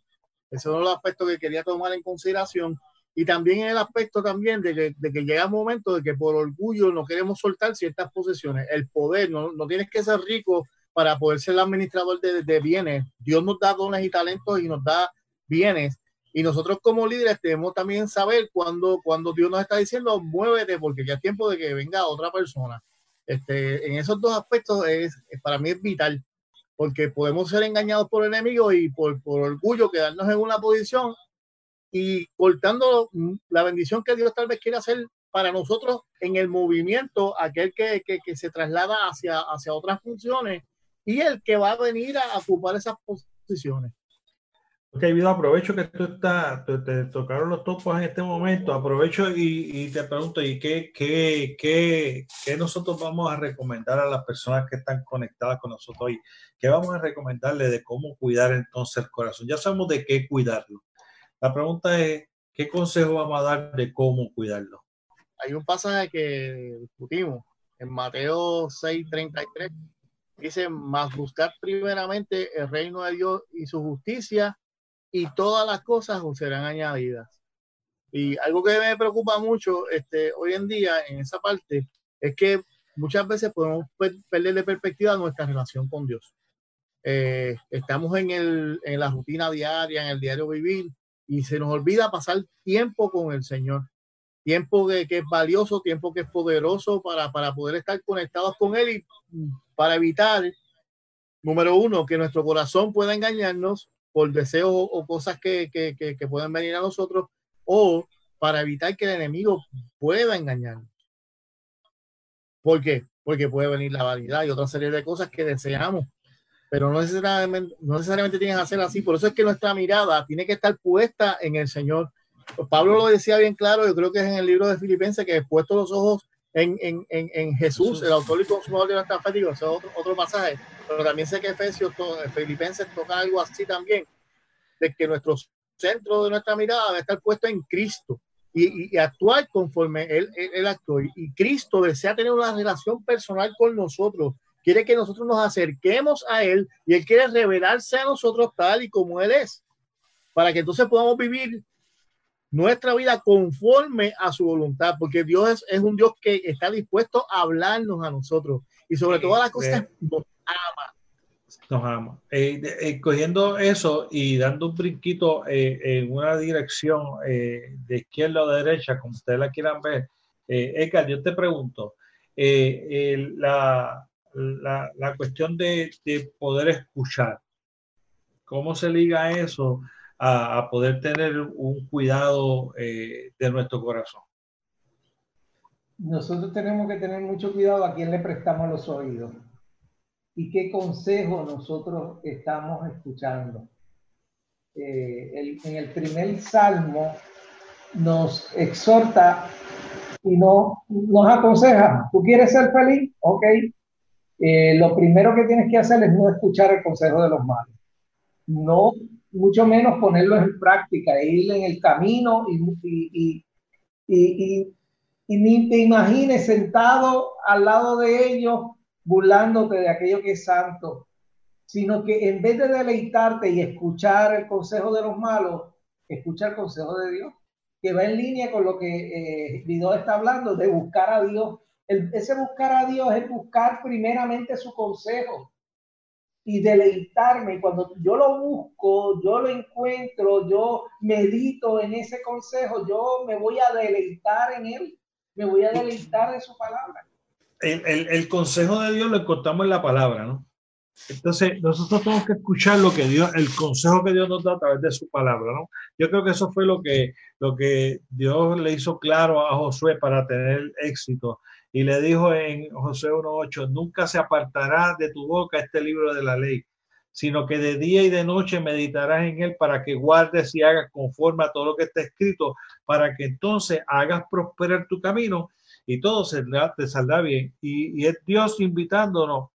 Ese es uno de los aspectos que quería tomar en consideración y también el aspecto también de que, de que llega un momento de que por orgullo no queremos soltar ciertas posesiones. El poder, no, no tienes que ser rico para poder ser el administrador de, de, bienes. Dios nos da dones y talentos y nos da bienes. Y nosotros como líderes debemos también saber cuando, cuando Dios nos está diciendo, muévete porque ya es tiempo de que venga otra persona. Este, en esos dos aspectos es, para mí es vital, porque podemos ser engañados por el enemigo y por, por orgullo quedarnos en una posición y cortando la bendición que Dios tal vez quiere hacer para nosotros en el movimiento, aquel que, que, se traslada hacia, hacia otras funciones y el que va a venir a ocupar esas posiciones.
Ok, Vido, aprovecho que tú estás, te, tocaron los topos en este momento, aprovecho y, y te pregunto, ¿y qué, qué, qué, qué, nosotros vamos a recomendar a las personas que están conectadas con nosotros hoy? ¿Qué vamos a recomendarle de cómo cuidar entonces el corazón? Ya sabemos de qué cuidarlo, la pregunta es, ¿qué consejo vamos a dar de cómo cuidarlo?
Hay un pasaje que discutimos en Mateo 6:33. Dice, más buscar primeramente el reino de Dios y su justicia y todas las cosas os serán añadidas. Y algo que me preocupa mucho este, hoy en día en esa parte es que muchas veces podemos perder de perspectiva nuestra relación con Dios. Eh, estamos en, el, en la rutina diaria, en el diario vivir, y se nos olvida pasar tiempo con el Señor. Tiempo que, es valioso, tiempo que es poderoso para, para poder estar conectados con Él y para evitar, número uno, que nuestro corazón pueda engañarnos por deseos o cosas que, que, que, venir a nosotros o para evitar que el enemigo pueda engañarnos. ¿Por qué? Porque puede venir la vanidad y otra serie de cosas que deseamos, pero no necesariamente, no necesariamente tienen que ser así. Por eso es que nuestra mirada tiene que estar puesta en el Señor. Pablo lo decía bien claro, yo creo que es en el libro de Filipenses que he puesto los ojos en, en, en, en Jesús, el autor y consumador de nuestra fe, digo, ese es otro, otro pasaje, pero también sé que Efesios, Filipenses toca algo así también, de que nuestro centro de nuestra mirada debe estar puesto en Cristo y, y, actuar conforme él, él, actuó. Y Cristo desea tener una relación personal con nosotros. Quiere que nosotros nos acerquemos a Él y Él quiere revelarse a nosotros tal y como Él es, para que entonces podamos vivir nuestra vida conforme a su voluntad, porque Dios es, es un Dios que está dispuesto a hablarnos a nosotros y sobre todas las cosas nos ama
nos ama. Eh, eh, cogiendo eso y dando un brinquito eh, en una dirección eh, de izquierda o de derecha, como ustedes la quieran ver, Edgar, yo te pregunto, la, la, la, cuestión de, de, poder escuchar, ¿cómo se liga eso a, poder tener un cuidado de nuestro corazón?
Nosotros tenemos que tener mucho cuidado a quién le prestamos los oídos y qué consejo nosotros estamos escuchando. Eh, el, en el primer salmo nos exhorta y no, nos aconseja, ¿tú quieres ser feliz? Ok. Eh, lo primero que tienes que hacer es no escuchar el consejo de los malos. No, mucho menos ponerlo en práctica, ir en el camino y, y, ni te imagines sentado al lado de ellos burlándote de aquello que es santo, sino que en vez de deleitarte y escuchar el consejo de los malos, escucha el consejo de Dios, que va en línea con lo que eh, está hablando, de buscar a Dios. El, ese buscar a Dios es buscar primeramente su consejo y deleitarme. Cuando yo lo busco, yo lo encuentro, yo medito en ese consejo, yo me voy a deleitar en él, me voy a deleitar de su palabra
el, el, el, consejo de Dios lo encontramos en la palabra, ¿no? Entonces, nosotros tenemos que escuchar lo que Dios, el consejo que Dios nos da a través de su palabra, ¿no? Yo creo que eso fue lo que, lo que Dios le hizo claro a Josué para tener éxito. Y le dijo en Josué 1.8, nunca se apartará de tu boca este libro de la ley, sino que de día y de noche meditarás en él para que guardes y hagas conforme a todo lo que está escrito, para que entonces hagas prosperar tu camino y todo te saldrá bien. Y, y es Dios invitándonos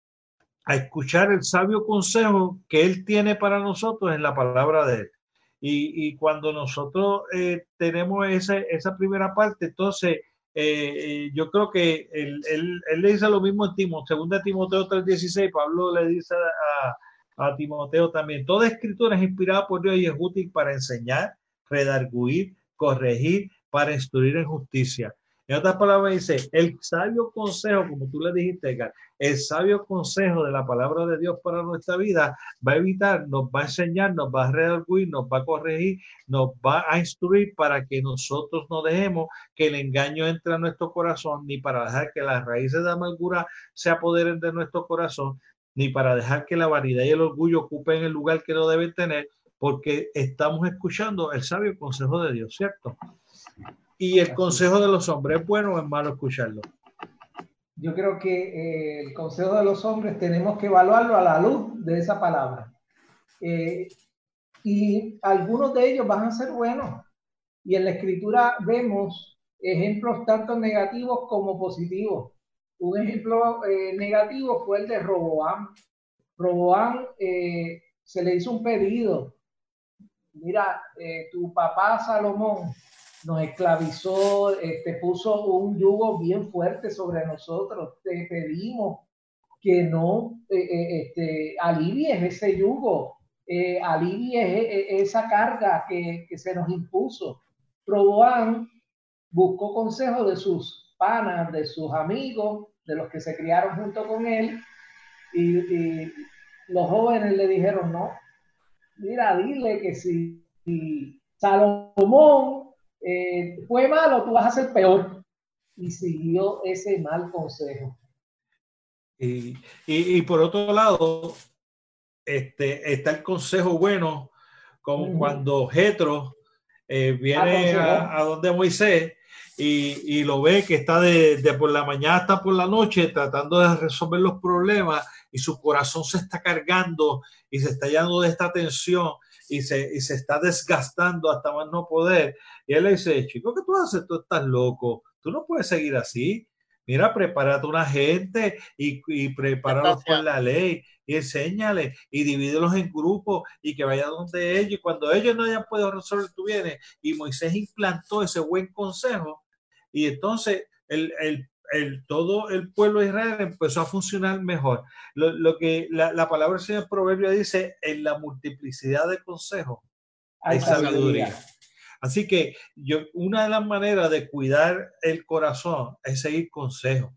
a escuchar el sabio consejo que Él tiene para nosotros en la palabra de Él. Y, y cuando nosotros eh, tenemos esa, esa primera parte, entonces eh, yo creo que él, él, él, le dice lo mismo en Timoteo, segunda Timoteo 3:16, Pablo le dice a, a, Timoteo también, toda escritura es inspirada por Dios y es útil para enseñar, redarguir, corregir, para instruir en justicia en otras palabras, dice, el sabio consejo, como tú le dijiste, Edgar, el sabio consejo de la palabra de Dios para nuestra vida va a evitar, nos va a enseñar, nos va a redarguir, nos va a corregir, nos va a instruir para que nosotros no dejemos que el engaño entre a nuestro corazón, ni para dejar que las raíces de amargura se apoderen de nuestro corazón, ni para dejar que la vanidad y el orgullo ocupen el lugar que no deben tener, porque estamos escuchando el sabio consejo de Dios, ¿cierto? Y el consejo de los hombres, ¿es bueno o es malo escucharlo?
Yo creo que eh, el consejo de los hombres tenemos que evaluarlo a la luz de esa palabra. Eh, y algunos de ellos van a ser buenos. Y en la escritura vemos ejemplos tanto negativos como positivos. Un ejemplo eh, negativo fue el de Roboam. Roboam se le hizo un pedido. Mira, tu papá Salomón nos esclavizó, este, puso un yugo bien fuerte sobre nosotros. Te pedimos que no eh, eh, este, alivies ese yugo, eh, alivies e, e, esa carga que, que, se nos impuso. Roboán buscó consejo de sus panas, de sus amigos, de los que se criaron junto con él, y, y los jóvenes le dijeron, no, mira, dile que si, si Salomón eh, fue malo, tú vas a ser peor. Y siguió ese mal consejo.
Y, y, por otro lado, este, está el consejo bueno, como cuando Jetro eh, viene a, a, donde Moisés y, y, lo ve que está de, de, por la mañana hasta por la noche tratando de resolver los problemas y su corazón se está cargando y se está llenando de esta tensión y se, y se está desgastando hasta más no poder. Y él le dice, chico, ¿qué tú haces? Tú estás loco, tú no puedes seguir así. Mira, prepárate una gente y, y prepáralos por la ley y enséñale y divídelos en grupos y que vaya donde ellos. Y cuando ellos no hayan podido resolver, tú vienes. Y Moisés implantó ese buen consejo. Y entonces el, el, el, todo el pueblo de Israel empezó a funcionar mejor. Lo, lo que la, la, palabra del Señor Proverbio dice, en la multiplicidad de consejos hay sabiduría. Así que yo, una de las maneras de cuidar el corazón es seguir consejos,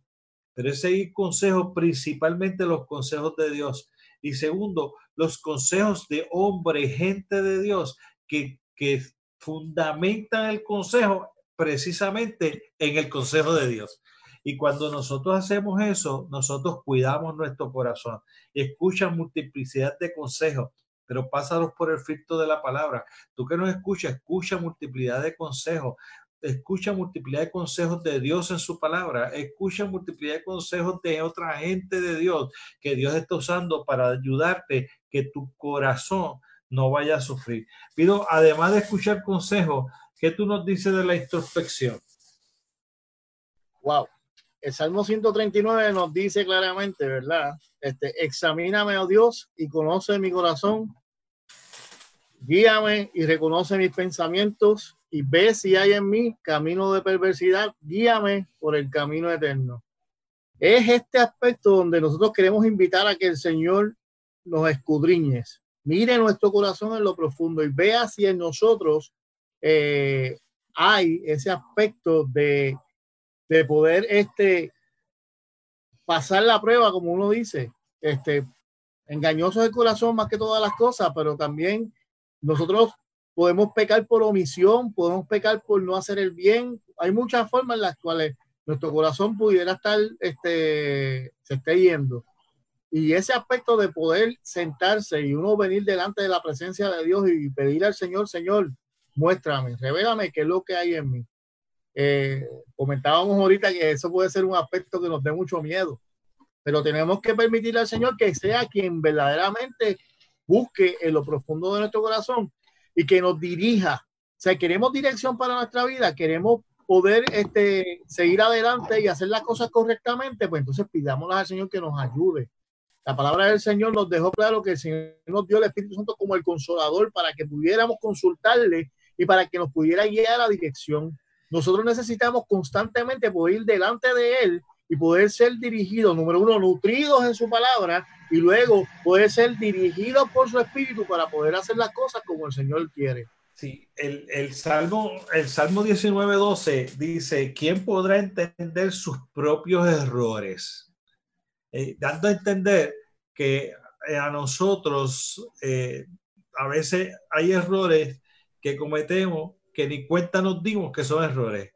pero es seguir consejos, principalmente los consejos de Dios. Y segundo, los consejos de hombre, gente de Dios, que, que fundamentan el consejo precisamente en el consejo de Dios. Y cuando nosotros hacemos eso, nosotros cuidamos nuestro corazón. Escucha multiplicidad de consejos, pero pásalos por el filtro de la palabra. Tú que nos escuchas, escucha multiplicidad de consejos. Escucha multiplicidad de consejos de Dios en su palabra. Escucha multiplicidad de consejos de otra gente de Dios que Dios está usando para ayudarte que tu corazón no vaya a sufrir. Pido, además de escuchar consejos, ¿qué tú nos dices de la introspección?
Wow el Salmo 139 nos dice claramente, ¿verdad? Este, examíname, oh Dios, y conoce mi corazón. Guíame y reconoce mis pensamientos y ve si hay en mí camino de perversidad. Guíame por el camino eterno. Es este aspecto donde nosotros queremos invitar a que el Señor nos escudriñe. Mire nuestro corazón en lo profundo y vea si en nosotros eh, hay ese aspecto de de poder este, pasar la prueba, como uno dice, este, engañoso el corazón más que todas las cosas, pero también nosotros podemos pecar por omisión, podemos pecar por no hacer el bien. Hay muchas formas en las cuales nuestro corazón pudiera estar, este, se esté yendo. Y ese aspecto de poder sentarse y uno venir delante de la presencia de Dios y pedir al Señor, Señor, muéstrame, revélame qué es lo que hay en mí. Eh, comentábamos ahorita que eso puede ser un aspecto que nos dé mucho miedo, pero tenemos que permitirle al Señor que sea quien verdaderamente busque en lo profundo de nuestro corazón y que nos dirija. O sea, queremos dirección para nuestra vida, queremos poder este, seguir adelante y hacer las cosas correctamente, pues entonces pidámosle al Señor que nos ayude. La palabra del Señor nos dejó claro que el Señor nos dio el Espíritu Santo como el consolador para que pudiéramos consultarle y para que nos pudiera guiar a la dirección. Nosotros necesitamos constantemente poder ir delante de Él y poder ser dirigidos, número uno, nutridos en su palabra y luego poder ser dirigidos por su espíritu para poder hacer las cosas como el Señor quiere.
Sí, el, el Salmo, el Salmo 19.12 dice, ¿quién podrá entender sus propios errores? Eh, dando a entender que eh, a nosotros eh, a veces hay errores que cometemos que ni cuenta nos dimos que son errores.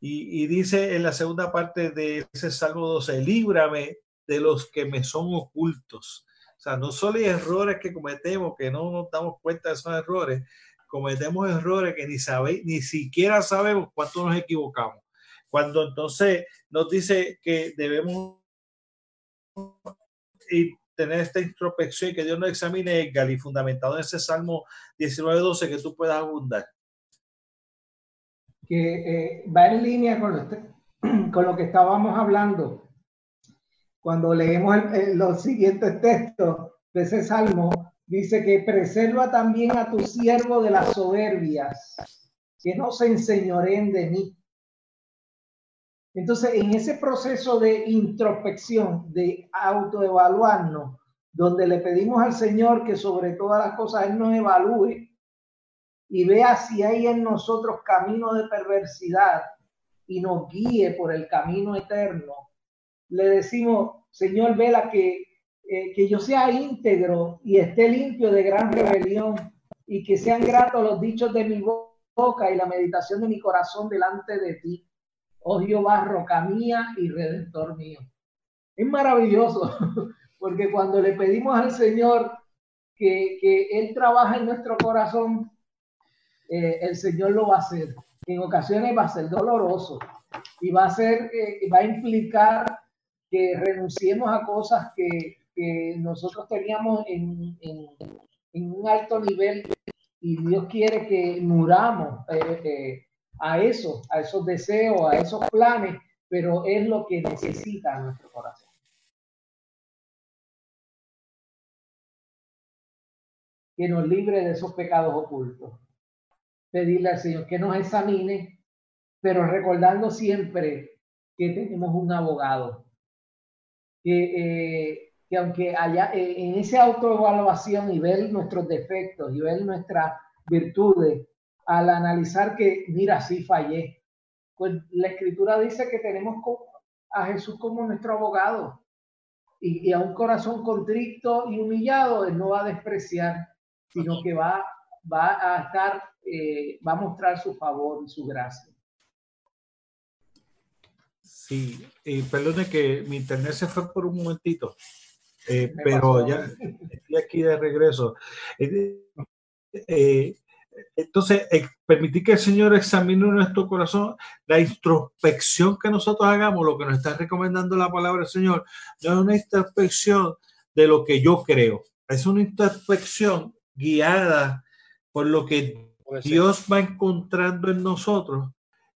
Y, dice en la segunda parte de ese Salmo 12, líbrame de los que me son ocultos. O sea, no solo hay errores que cometemos que no nos damos cuenta de son errores, cometemos errores que ni sabe, ni siquiera sabemos cuánto nos equivocamos. Cuando entonces nos dice que debemos tener esta introspección y que Dios nos examine, Gali, fundamentado en ese Salmo 19-12, que tú puedas abundar
que eh, va en línea con lo, con lo, que estábamos hablando. Cuando leemos los siguientes textos de ese salmo, dice que preserva también a tu siervo de las soberbias, que no se enseñoren de mí. Entonces, en ese proceso de introspección, de autoevaluarnos, donde le pedimos al Señor que sobre todas las cosas Él nos evalúe y vea si hay en nosotros camino de perversidad y nos guíe por el camino eterno, le decimos, Señor, vela que, eh, que yo sea íntegro y esté limpio de gran rebelión y que sean gratos los dichos de mi boca y la meditación de mi corazón delante de ti. Oh Jehová, roca mía y redentor mío. Es maravilloso, porque cuando le pedimos al Señor que, que Él trabaje en nuestro corazón, eh, el Señor lo va a hacer. En ocasiones va a ser doloroso y va a ser, eh, va a implicar que renunciemos a cosas que, nosotros teníamos en, un alto nivel y Dios quiere que muramos eh, a eso, a esos deseos, a esos planes, pero es lo que necesita nuestro corazón. Que nos libre de esos pecados ocultos. Pedirle al Señor que nos examine, pero recordando siempre que tenemos un abogado que, eh, que aunque haya eh, en esa autoevaluación y ver nuestros defectos y ver nuestras virtudes, al analizar que, mira, sí fallé, pues la escritura dice que tenemos a Jesús como nuestro abogado. Y, a un corazón contrito y humillado, él no va a despreciar, sino que va, va a estar, eh, va a mostrar su favor y su gracia.
Sí, y perdone que mi internet se fue por un momentito, eh, pero ya estoy aquí de regreso. Eh, eh, entonces, permitir que el Señor examine nuestro corazón, la introspección que nosotros hagamos, lo que nos está recomendando la palabra del Señor, no es una introspección de lo que yo creo, es una introspección guiada por lo que Dios va encontrando en nosotros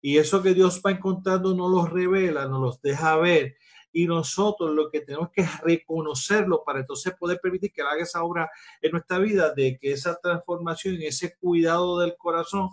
y eso que Dios va encontrando nos los revela, nos los deja ver. Y nosotros lo que tenemos que reconocerlo para entonces poder permitir que haga esa obra en nuestra vida, de que esa transformación, ese cuidado del corazón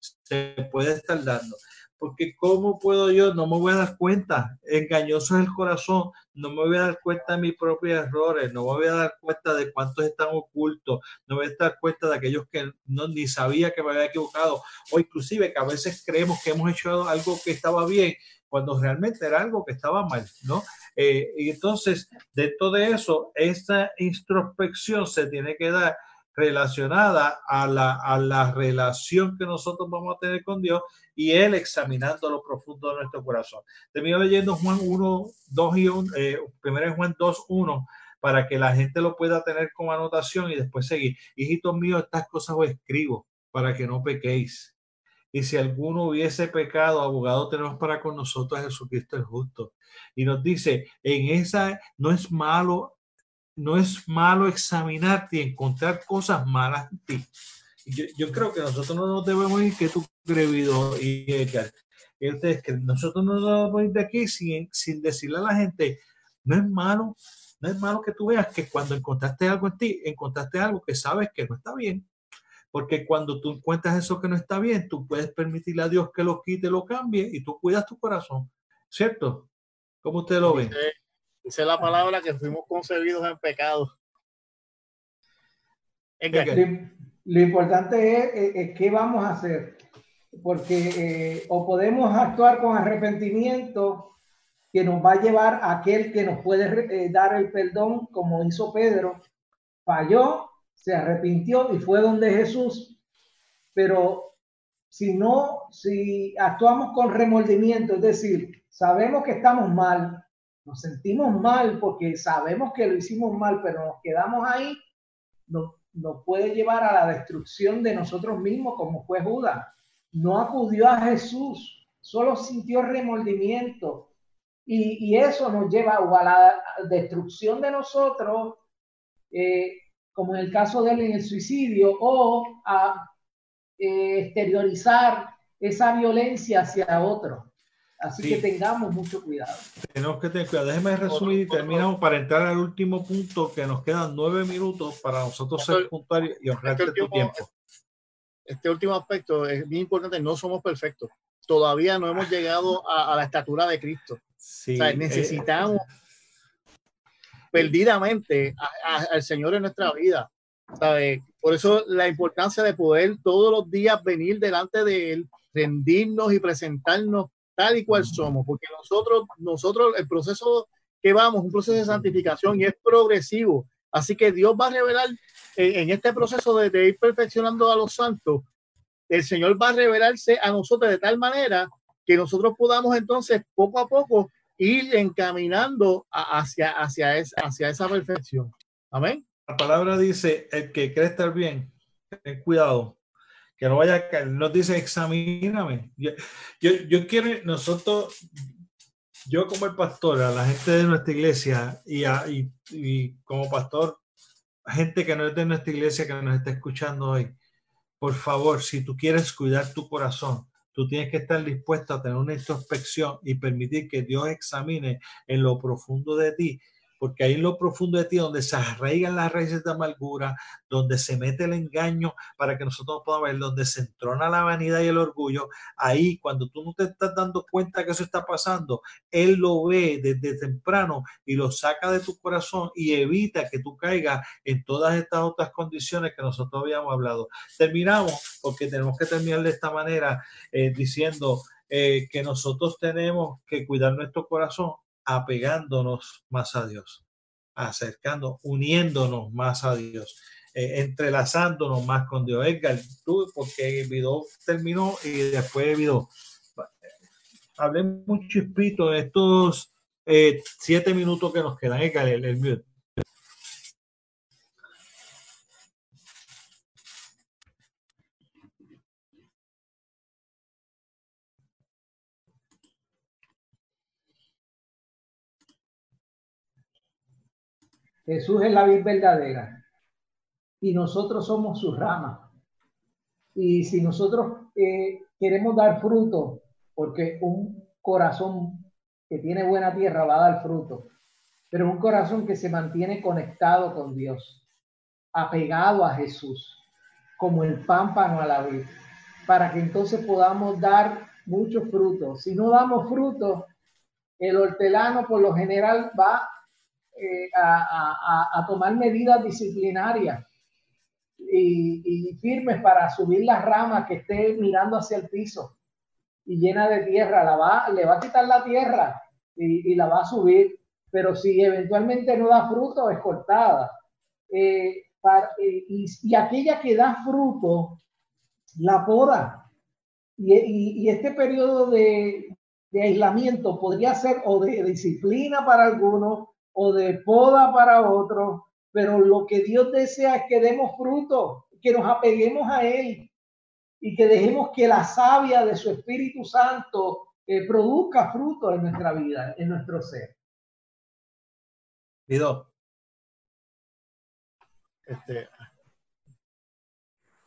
se puede estar dando porque ¿cómo puedo yo? No me voy a dar cuenta, engañoso es el corazón, no me voy a dar cuenta de mis propios errores, no me voy a dar cuenta de cuántos están ocultos, no me voy a dar cuenta de aquellos que no ni sabía que me había equivocado, o inclusive que a veces creemos que hemos hecho algo que estaba bien, cuando realmente era algo que estaba mal, ¿no? Eh, y entonces, dentro de eso, esta introspección se tiene que dar relacionada a la, a la relación que nosotros vamos a tener con Dios y Él examinando lo profundo de nuestro corazón. Termino leyendo Juan 1, 2 y 1, eh, primero Juan 2, 1, para que la gente lo pueda tener como anotación y después seguir. Hijitos míos, estas cosas os escribo para que no pequéis. Y si alguno hubiese pecado, abogado tenemos para con nosotros a Jesucristo el justo. Y nos dice, en esa no es malo no es malo examinarte y encontrar cosas malas en ti. Yo, creo que nosotros no nos debemos ir, que tú, Grevido y Edgar, que nosotros no nos debemos ir de aquí sin, sin decirle a la gente, no es malo, no es malo que tú veas que cuando encontraste algo en ti, encontraste algo que sabes que no está bien. Porque cuando tú encuentras eso que no está bien, tú puedes permitirle a Dios que lo quite, lo cambie y tú cuidas tu corazón. ¿Cierto? ¿Cómo usted lo ve?
Dice la palabra que fuimos concebidos en pecado.
Lo, importante es, qué vamos a hacer, porque eh, o podemos actuar con arrepentimiento que nos va a llevar a aquel que nos puede eh, dar el perdón, como hizo Pedro, falló, se arrepintió y fue donde Jesús, pero si no, si actuamos con remordimiento, es decir, sabemos que estamos mal, nos sentimos mal porque sabemos que lo hicimos mal, pero nos quedamos ahí, nos, nos puede llevar a la destrucción de nosotros mismos, como fue Judas. No acudió a Jesús, solo sintió remordimiento. Y, y eso nos lleva a la destrucción de nosotros, eh, como en el caso de él en el suicidio, o a eh, exteriorizar esa violencia hacia otro. Así que tengamos mucho cuidado.
Tenemos que tener cuidado. Déjeme resumir y terminamos para entrar al último punto, que nos quedan nueve minutos para nosotros ser puntuales y honrarte este tu tiempo.
Este último aspecto es bien importante. No somos perfectos. Todavía no hemos llegado a, la estatura de Cristo. Sí, o sea, eh, necesitamos perdidamente al Señor en nuestra vida. ¿sabe? Por eso la importancia de poder todos los días venir delante de Él, rendirnos y presentarnos tal y cual somos, porque nosotros, nosotros, el proceso que vamos, un proceso de santificación y es progresivo. Así que Dios va a revelar en, este proceso de, ir perfeccionando a los santos, el Señor va a revelarse a nosotros de tal manera que nosotros podamos entonces poco a poco ir encaminando hacia, hacia, hacia esa perfección. Amén.
La palabra dice, el que cree estar bien, ten cuidado, que no vaya a caer. Nos dice, examíname. Yo, yo, quiero, nosotros, yo como el pastor, a la gente de nuestra iglesia y, y, y como pastor, gente que no es de nuestra iglesia que nos está escuchando hoy, por favor, si tú quieres cuidar tu corazón, tú tienes que estar dispuesto a tener una introspección y permitir que Dios examine en lo profundo de ti porque ahí en lo profundo de ti, donde se arraigan las raíces de amargura, donde se mete el engaño para que nosotros podamos ver, donde se entrona la vanidad y el orgullo, ahí cuando tú no te estás dando cuenta que eso está pasando, Él lo ve desde temprano y lo saca de tu corazón y evita que tú caigas en todas estas otras condiciones que nosotros habíamos hablado. Terminamos porque tenemos que terminar de esta manera eh, diciendo eh, que nosotros tenemos que cuidar nuestro corazón apegándonos más a Dios, acercando, uniéndonos más a Dios, eh, entrelazándonos más con Dios. Edgar, tú, porque video terminó y después video. Hablé mucho chispito de estos eh, siete minutos que nos quedan. Edgar, el, el
Jesús es la vid verdadera y nosotros somos sus ramas. Y si nosotros eh, queremos dar fruto, porque un corazón que tiene buena tierra va a dar fruto, pero un corazón que se mantiene conectado con Dios, apegado a Jesús, como el pámpano a la vid, para que entonces podamos dar mucho fruto. Si no damos fruto, el hortelano por lo general va eh, a, tomar medidas disciplinarias y, firmes para subir las ramas que esté mirando hacia el piso y llena de tierra, la va, le va a quitar la tierra y, la va a subir, pero si eventualmente no da fruto, es cortada. Eh, y, aquella que da fruto, la poda. Y, este periodo de, de aislamiento podría ser o de disciplina para algunos o de poda para otro, pero lo que Dios desea es que demos fruto, que nos apeguemos a Él y que dejemos que la savia de su Espíritu Santo eh, produzca fruto en nuestra vida, en nuestro ser.
Este,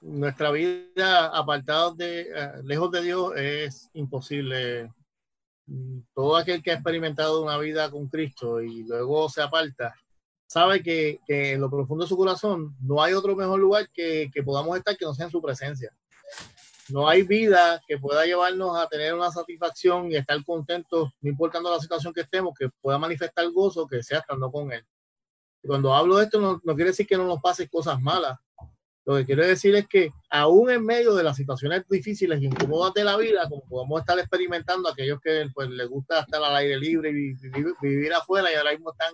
nuestra vida apartados de, eh, lejos de Dios es imposible todo aquel que ha experimentado una vida con Cristo y luego se aparta, sabe que, en lo profundo de su corazón no hay otro mejor lugar que, podamos estar que no sea en su presencia. No hay vida que pueda llevarnos a tener una satisfacción y estar contentos, no importando la situación que estemos, que pueda manifestar gozo, que sea estando con Él. Cuando hablo de esto, no, no quiere decir que no nos pase cosas malas, lo que quiero decir es que aún en medio de las situaciones difíciles y incómodas de la vida, como podemos estar experimentando aquellos que pues, les gusta estar al aire libre y vivir, afuera y ahora mismo están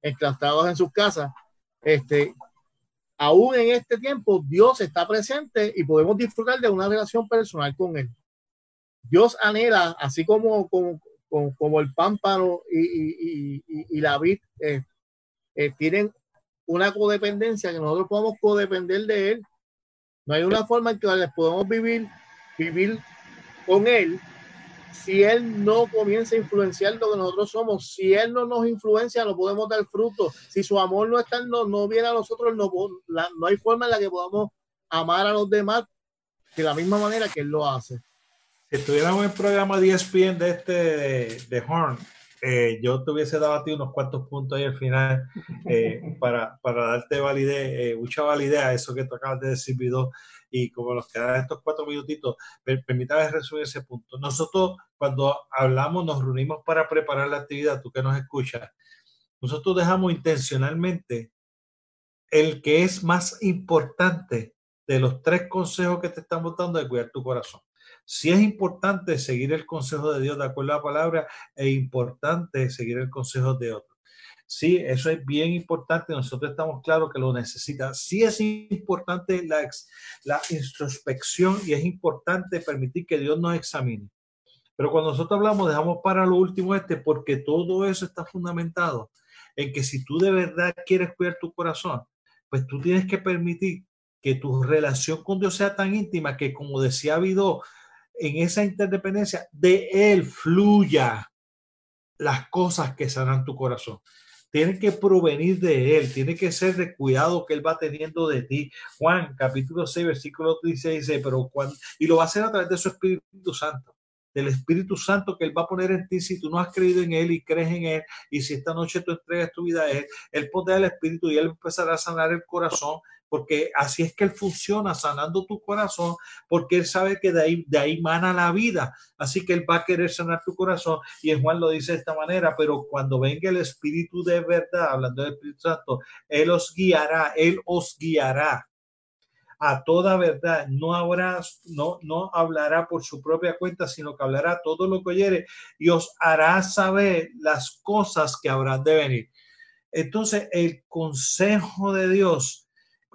enclaustrados en sus casas, este, aún en este tiempo Dios está presente y podemos disfrutar de una relación personal con Él. Dios anhela, así como, como, como, el pámpano y, y, y, la vid eh, eh, tienen una codependencia, que nosotros podamos codepender de Él. No hay una forma en que podamos vivir, vivir con Él si Él no comienza a influenciar lo que nosotros somos. Si Él no nos influencia, no podemos dar fruto. Si su amor no está, no, no viene a nosotros, no, no hay forma en la que podamos amar a los demás de la misma manera que Él lo hace.
Si estuviéramos en programa 10 e de este de, de Horn, eh, yo te hubiese dado a ti unos cuantos puntos ahí al final eh, para, para, darte validez, eh, mucha validez a eso que tú acabas de decir, Vido, y como nos quedan estos cuatro minutitos, permítame resumir ese punto. Nosotros cuando hablamos, nos reunimos para preparar la actividad, tú que nos escuchas, nosotros dejamos intencionalmente el que es más importante de los tres consejos que te estamos dando de cuidar tu corazón. Si es importante seguir el consejo de Dios de acuerdo a la palabra, es importante seguir el consejo de otros. Sí, eso es bien importante. Nosotros estamos claros que lo necesita. Sí es importante la, la introspección y es importante permitir que Dios nos examine. Pero cuando nosotros hablamos, dejamos para lo último este, porque todo eso está fundamentado en que si tú de verdad quieres cuidar tu corazón, pues tú tienes que permitir que tu relación con Dios sea tan íntima que, como decía Habido, en esa interdependencia de Él fluya las cosas que sanan tu corazón. Tiene que provenir de Él, tiene que ser de cuidado que Él va teniendo de ti. Juan, capítulo 6, versículo 16 dice, pero cuando, y lo va a hacer a través de su Espíritu Santo del Espíritu Santo que Él va a poner en ti si tú no has creído en Él y crees en Él y si esta noche tú entregas tu vida a Él, Él pondrá el Espíritu y Él empezará a sanar el corazón porque así es que Él funciona sanando tu corazón porque Él sabe que de ahí, de ahí mana la vida. Así que Él va a querer sanar tu corazón y Juan lo dice de esta manera, pero cuando venga el Espíritu de verdad, hablando del Espíritu Santo, Él os guiará, Él os guiará a toda verdad. No habrá, no, no hablará por su propia cuenta, sino que hablará todo lo que oyere y os hará saber las cosas que habrán de venir. Entonces, el consejo de Dios,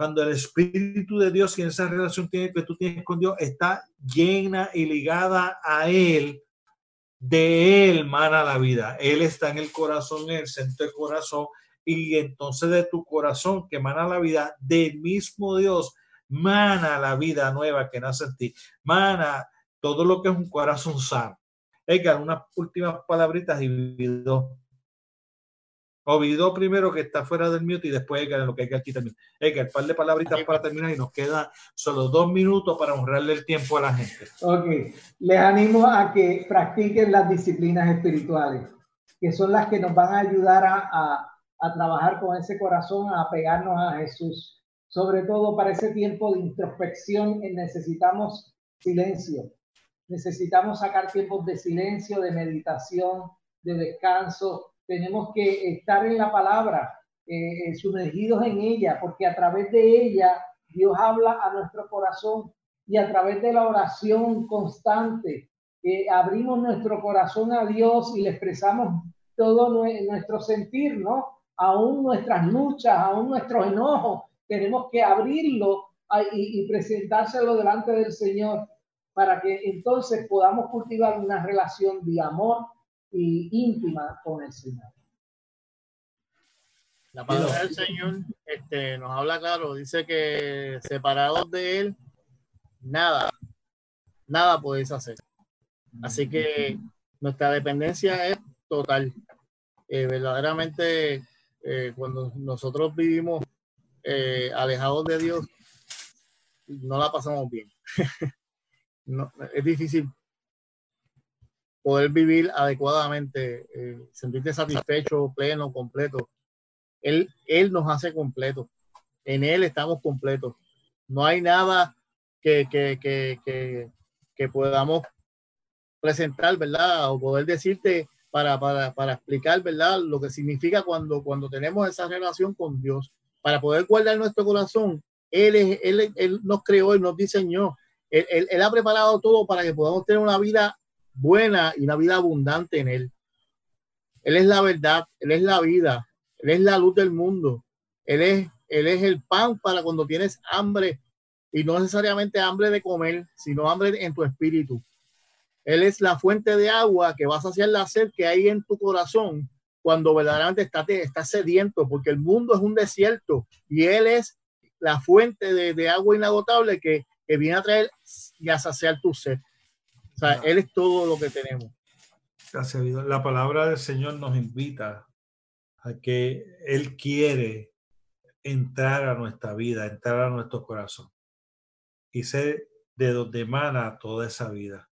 cuando el Espíritu de Dios y esa relación que tú tienes con Dios está llena y ligada a Él, de Él mana la vida. Él está en el corazón, en el centro del corazón, y entonces de tu corazón que mana la vida, del mismo Dios mana la vida nueva que nace en ti, mana todo lo que es un corazón sano. Edgar, unas últimas palabritas y Vido. O primero que está fuera del mute y después Edgar lo que hay que aquí también. Edgar, un par de palabritas para terminar y nos queda solo dos minutos para honrarle el tiempo a la gente.
Ok, les animo a que practiquen las disciplinas espirituales, que son las que nos van a ayudar a, a, a trabajar con ese corazón, a pegarnos a Jesús sobre todo para ese tiempo de introspección eh, necesitamos silencio. Necesitamos sacar tiempos de silencio, de meditación, de descanso. Tenemos que estar en la palabra, eh, eh, sumergidos en ella, porque a través de ella Dios habla a nuestro corazón y a través de la oración constante abrimos nuestro corazón a Dios y le expresamos todo nuestro sentir, ¿no? Aún nuestras luchas, aún nuestros enojos, tenemos que abrirlo y, presentárselo delante del Señor para que entonces podamos cultivar una relación de amor y íntima con el Señor.
La palabra del Señor este, nos habla claro, dice que separados de Él, nada, nada podéis hacer. Así que nuestra dependencia es total. Eh, verdaderamente, eh, cuando nosotros vivimos eh, alejados de Dios, no la pasamos bien. no, es difícil poder vivir adecuadamente, eh, sentirte satisfecho, pleno, completo. Él, él nos hace completos. En Él estamos completos. No hay nada que, que, que, que, podamos presentar, ¿verdad? O poder decirte para, para, para, explicar, ¿verdad? Lo que significa cuando, cuando tenemos esa relación con Dios para poder guardar nuestro corazón, Él, es, él, él nos creó, Él nos diseñó, él, él, ha preparado todo para que podamos tener una vida buena y una vida abundante en Él. Él es la verdad, Él es la vida, Él es la luz del mundo, Él es, él es el pan para cuando tienes hambre y no necesariamente hambre de comer, sino hambre en tu espíritu. Él es la fuente de agua que vas a hacer la sed que hay en tu corazón cuando verdaderamente está, está sediento, porque el mundo es un desierto y Él es la fuente de, agua inagotable que, viene a traer y a saciar tu sed. Sea, Él es todo lo que tenemos.
Gracias, La palabra del Señor nos invita a que Él quiere entrar a nuestra vida, entrar a nuestro corazón y ser de donde emana toda esa vida.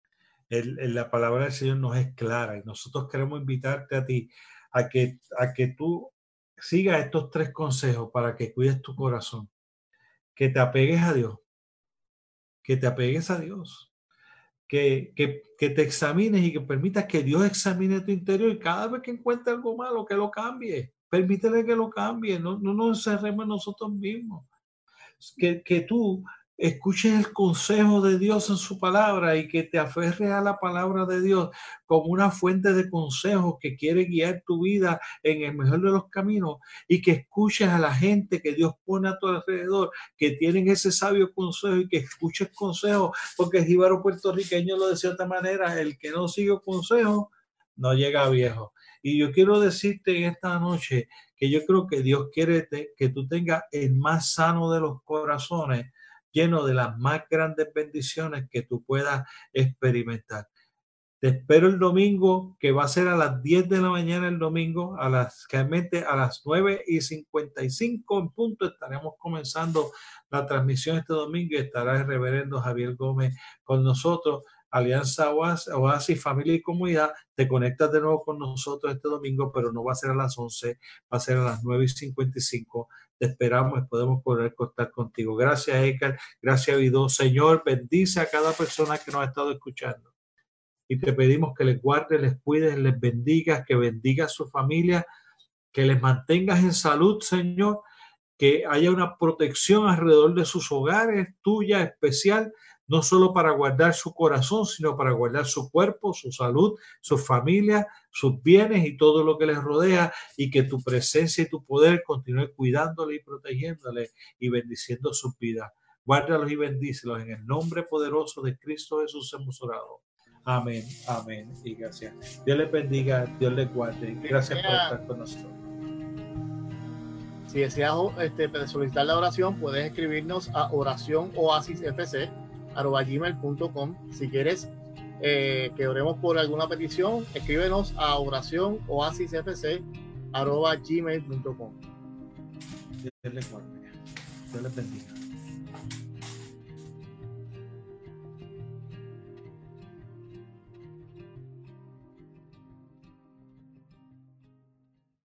la palabra del Señor nos es clara y nosotros queremos invitarte a ti a que, a que tú sigas estos tres consejos para que cuides tu corazón, que te apegues a Dios, que te apegues a Dios, que, que, que te examines y que permitas que Dios examine tu interior y cada vez que encuentre algo malo, que lo cambie. Permítele que lo cambie, no, no nos encerremos nosotros mismos. Que, que tú escuches el consejo de Dios en su palabra y que te aferres a la palabra de Dios como una fuente de consejos que quiere guiar tu vida en el mejor de los caminos y que escuches a la gente que Dios pone a tu alrededor, que tienen ese sabio consejo y que escuches consejos, porque el jíbaro puertorriqueño lo de otra manera, el que no sigue consejo no llega viejo. Y yo quiero decirte esta noche que yo creo que Dios quiere que tú tengas el más sano de los corazones lleno de las más grandes bendiciones que tú puedas experimentar. Te espero el domingo, que va a ser a las 10 de la mañana el domingo, a las, realmente a las 9 y 55 en punto estaremos comenzando la transmisión este domingo y estará el reverendo Javier Gómez con nosotros. Alianza Oasis, Familia y Comunidad, te conectas de nuevo con nosotros este domingo, pero no va a ser a las 11, va a ser a las 9 y 55 te esperamos y podemos poder contar contigo. Gracias, Edgar. Gracias, Vido. Señor, bendice a cada persona que nos ha estado escuchando. Y te pedimos que les guardes, les cuides, les bendigas, que bendiga a su familia, que les mantengas en salud, Señor, que haya una protección alrededor de sus hogares, tuya especial, no solo para guardar su corazón, sino para guardar su cuerpo, su salud, su familia, sus bienes y todo lo que les rodea, y que tu presencia y tu poder continúe cuidándole y protegiéndole y bendiciendo su vida. Guárdalos y bendícelos en el nombre poderoso de Cristo Jesús hemos orado. Amén, amén y gracias. Dios les bendiga, Dios les guarde. Gracias por estar con nosotros.
Si deseas este, solicitar la oración, puedes escribirnos a oración oasis fc gmail.com. Si quieres eh, que oremos por alguna petición, escríbenos a oración oasisfc gmail.com.
Dios les bendiga.